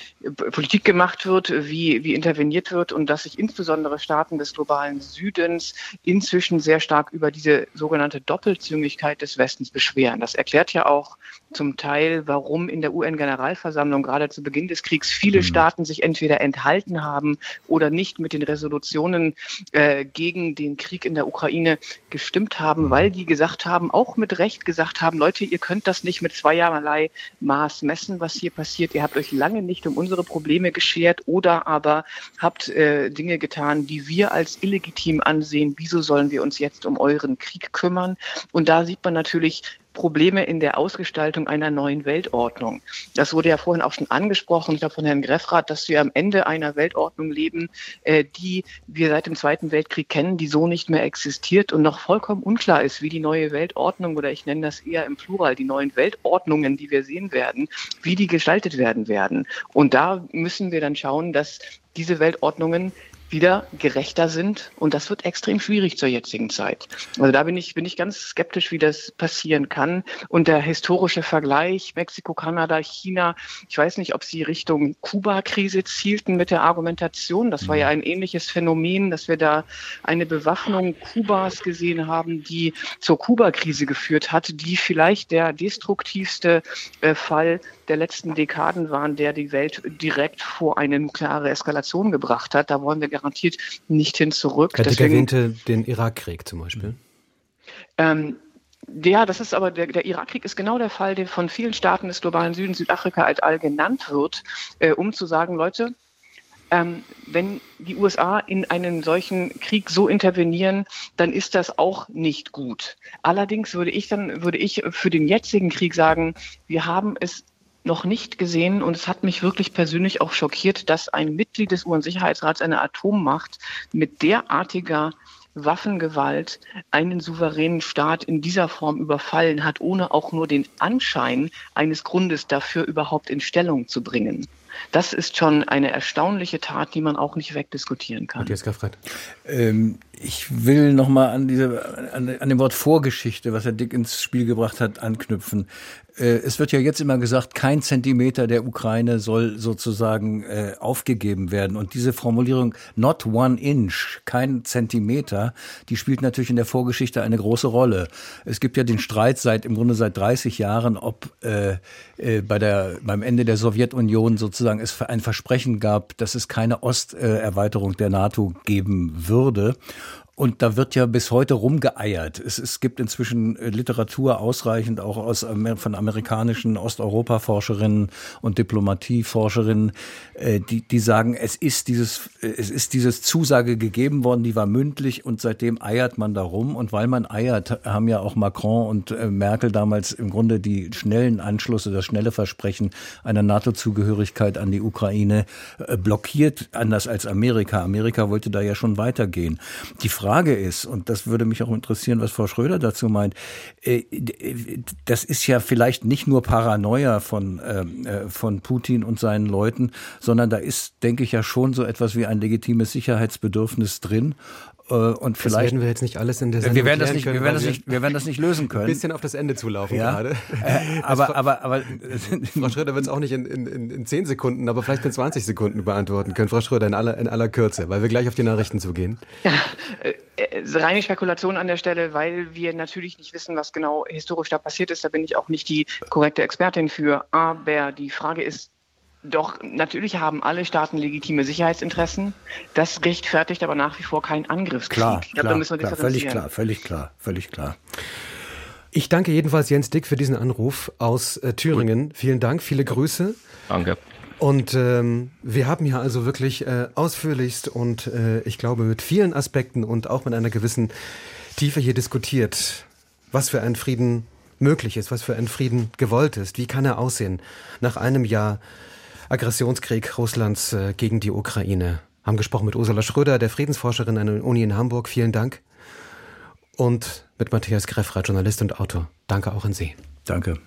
Politik gemacht wird, wie, wie interveniert wird und dass sich insbesondere Staaten des globalen Südens inzwischen sehr stark über diese sogenannte Doppelzüngigkeit des Westens beschweren. Das erklärt ja auch zum Teil, warum in der UN-Generalversammlung gerade zu Beginn des Kriegs viele mhm. Staaten sich entweder enthalten haben oder nicht mit den Resolutionen äh, gegen den Krieg in der Ukraine gestimmt haben, mhm. weil die gesagt haben, auch mit Recht gesagt haben, Leute, ihr könnt das nicht mit zweierlei Maß messen, was hier passiert. Ihr habt euch lange nicht um unsere Probleme geschert oder aber habt äh, Dinge getan, die wir als illegitim ansehen. Wieso sollen wir uns jetzt um euren Krieg kümmern? Und da sieht man natürlich, Probleme in der Ausgestaltung einer neuen Weltordnung. Das wurde ja vorhin auch schon angesprochen, ich glaube von Herrn Greffrath, dass wir am Ende einer Weltordnung leben, äh, die wir seit dem Zweiten Weltkrieg kennen, die so nicht mehr existiert und noch vollkommen unklar ist, wie die neue Weltordnung oder ich nenne das eher im Plural, die neuen Weltordnungen, die wir sehen werden, wie die gestaltet werden werden. Und da müssen wir dann schauen, dass diese Weltordnungen wieder gerechter sind. Und das wird extrem schwierig zur jetzigen Zeit. Also da bin ich, bin ich ganz skeptisch, wie das passieren kann. Und der historische Vergleich Mexiko, Kanada, China, ich weiß nicht, ob Sie Richtung Kuba-Krise zielten mit der Argumentation. Das war ja ein ähnliches Phänomen, dass wir da eine Bewaffnung Kubas gesehen haben, die zur Kuba-Krise geführt hat, die vielleicht der destruktivste äh, Fall der letzten Dekaden waren, der die Welt direkt vor eine nukleare Eskalation gebracht hat. Da wollen wir garantiert nicht hin zurück. Herr Dick erwähnte den Irakkrieg zum Beispiel. Ähm, ja, das ist aber der, der Irakkrieg ist genau der Fall, der von vielen Staaten des globalen Südens, Südafrika als all genannt wird, äh, um zu sagen, Leute, ähm, wenn die USA in einen solchen Krieg so intervenieren, dann ist das auch nicht gut. Allerdings würde ich dann, würde ich für den jetzigen Krieg sagen, wir haben es noch nicht gesehen und es hat mich wirklich persönlich auch schockiert, dass ein Mitglied des UN-Sicherheitsrats eine Atommacht mit derartiger Waffengewalt einen souveränen Staat in dieser Form überfallen hat, ohne auch nur den Anschein eines Grundes dafür überhaupt in Stellung zu bringen. Das ist schon eine erstaunliche Tat, die man auch nicht wegdiskutieren kann. Matthias Gaffreit. Ähm, ich will nochmal an, diese, an, an dem Wort Vorgeschichte, was Herr Dick ins Spiel gebracht hat, anknüpfen. Äh, es wird ja jetzt immer gesagt, kein Zentimeter der Ukraine soll sozusagen äh, aufgegeben werden. Und diese Formulierung not one inch, kein Zentimeter, die spielt natürlich in der Vorgeschichte eine große Rolle. Es gibt ja den Streit seit im Grunde seit 30 Jahren, ob äh, äh, bei der beim Ende der Sowjetunion sozusagen es ein Versprechen gab, dass es keine Osterweiterung der NATO geben würde. Und da wird ja bis heute rumgeeiert. Es, es gibt inzwischen äh, Literatur ausreichend auch aus von amerikanischen Osteuropa-Forscherinnen und Diplomatieforscherinnen, äh, die, die sagen, es ist dieses, äh, es ist dieses Zusage gegeben worden, die war mündlich und seitdem eiert man da rum. Und weil man eiert, haben ja auch Macron und Merkel damals im Grunde die schnellen Anschlüsse, das schnelle Versprechen einer NATO-Zugehörigkeit an die Ukraine blockiert, anders als Amerika. Amerika wollte da ja schon weitergehen. Die ist, und das würde mich auch interessieren, was Frau Schröder dazu meint, äh, das ist ja vielleicht nicht nur Paranoia von, ähm, äh, von Putin und seinen Leuten, sondern da ist, denke ich, ja schon so etwas wie ein legitimes Sicherheitsbedürfnis drin. Äh, und vielleicht das werden wir jetzt nicht alles in der Sendung wir werden das nicht, können, wir werden das nicht, wir werden das nicht lösen können. Ein bisschen auf das Ende zulaufen ja. gerade. Äh, aber, aber, aber, Frau Schröder wird es auch nicht in, in, in 10 Sekunden, aber vielleicht in 20 Sekunden beantworten können. Frau Schröder, in aller, in aller Kürze, weil wir gleich auf die Nachrichten zugehen. Ja, äh, äh, reine Spekulation an der Stelle, weil wir natürlich nicht wissen, was genau historisch da passiert ist. Da bin ich auch nicht die korrekte Expertin für. Aber die Frage ist, doch natürlich haben alle Staaten legitime Sicherheitsinteressen. Das rechtfertigt aber nach wie vor keinen Angriffskrieg. Klar, ich glaube, klar, da müssen wir klar, völlig klar, völlig klar, völlig klar. Ich danke jedenfalls Jens Dick für diesen Anruf aus äh, Thüringen. Gut. Vielen Dank, viele Grüße. Danke. Und ähm, wir haben hier also wirklich äh, ausführlichst und äh, ich glaube mit vielen Aspekten und auch mit einer gewissen Tiefe hier diskutiert, was für ein Frieden möglich ist, was für ein Frieden gewollt ist, wie kann er aussehen nach einem Jahr Aggressionskrieg Russlands äh, gegen die Ukraine. Haben gesprochen mit Ursula Schröder, der Friedensforscherin an der Uni in Hamburg. Vielen Dank. Und mit Matthias Greffrath, Journalist und Autor. Danke auch an Sie. Danke.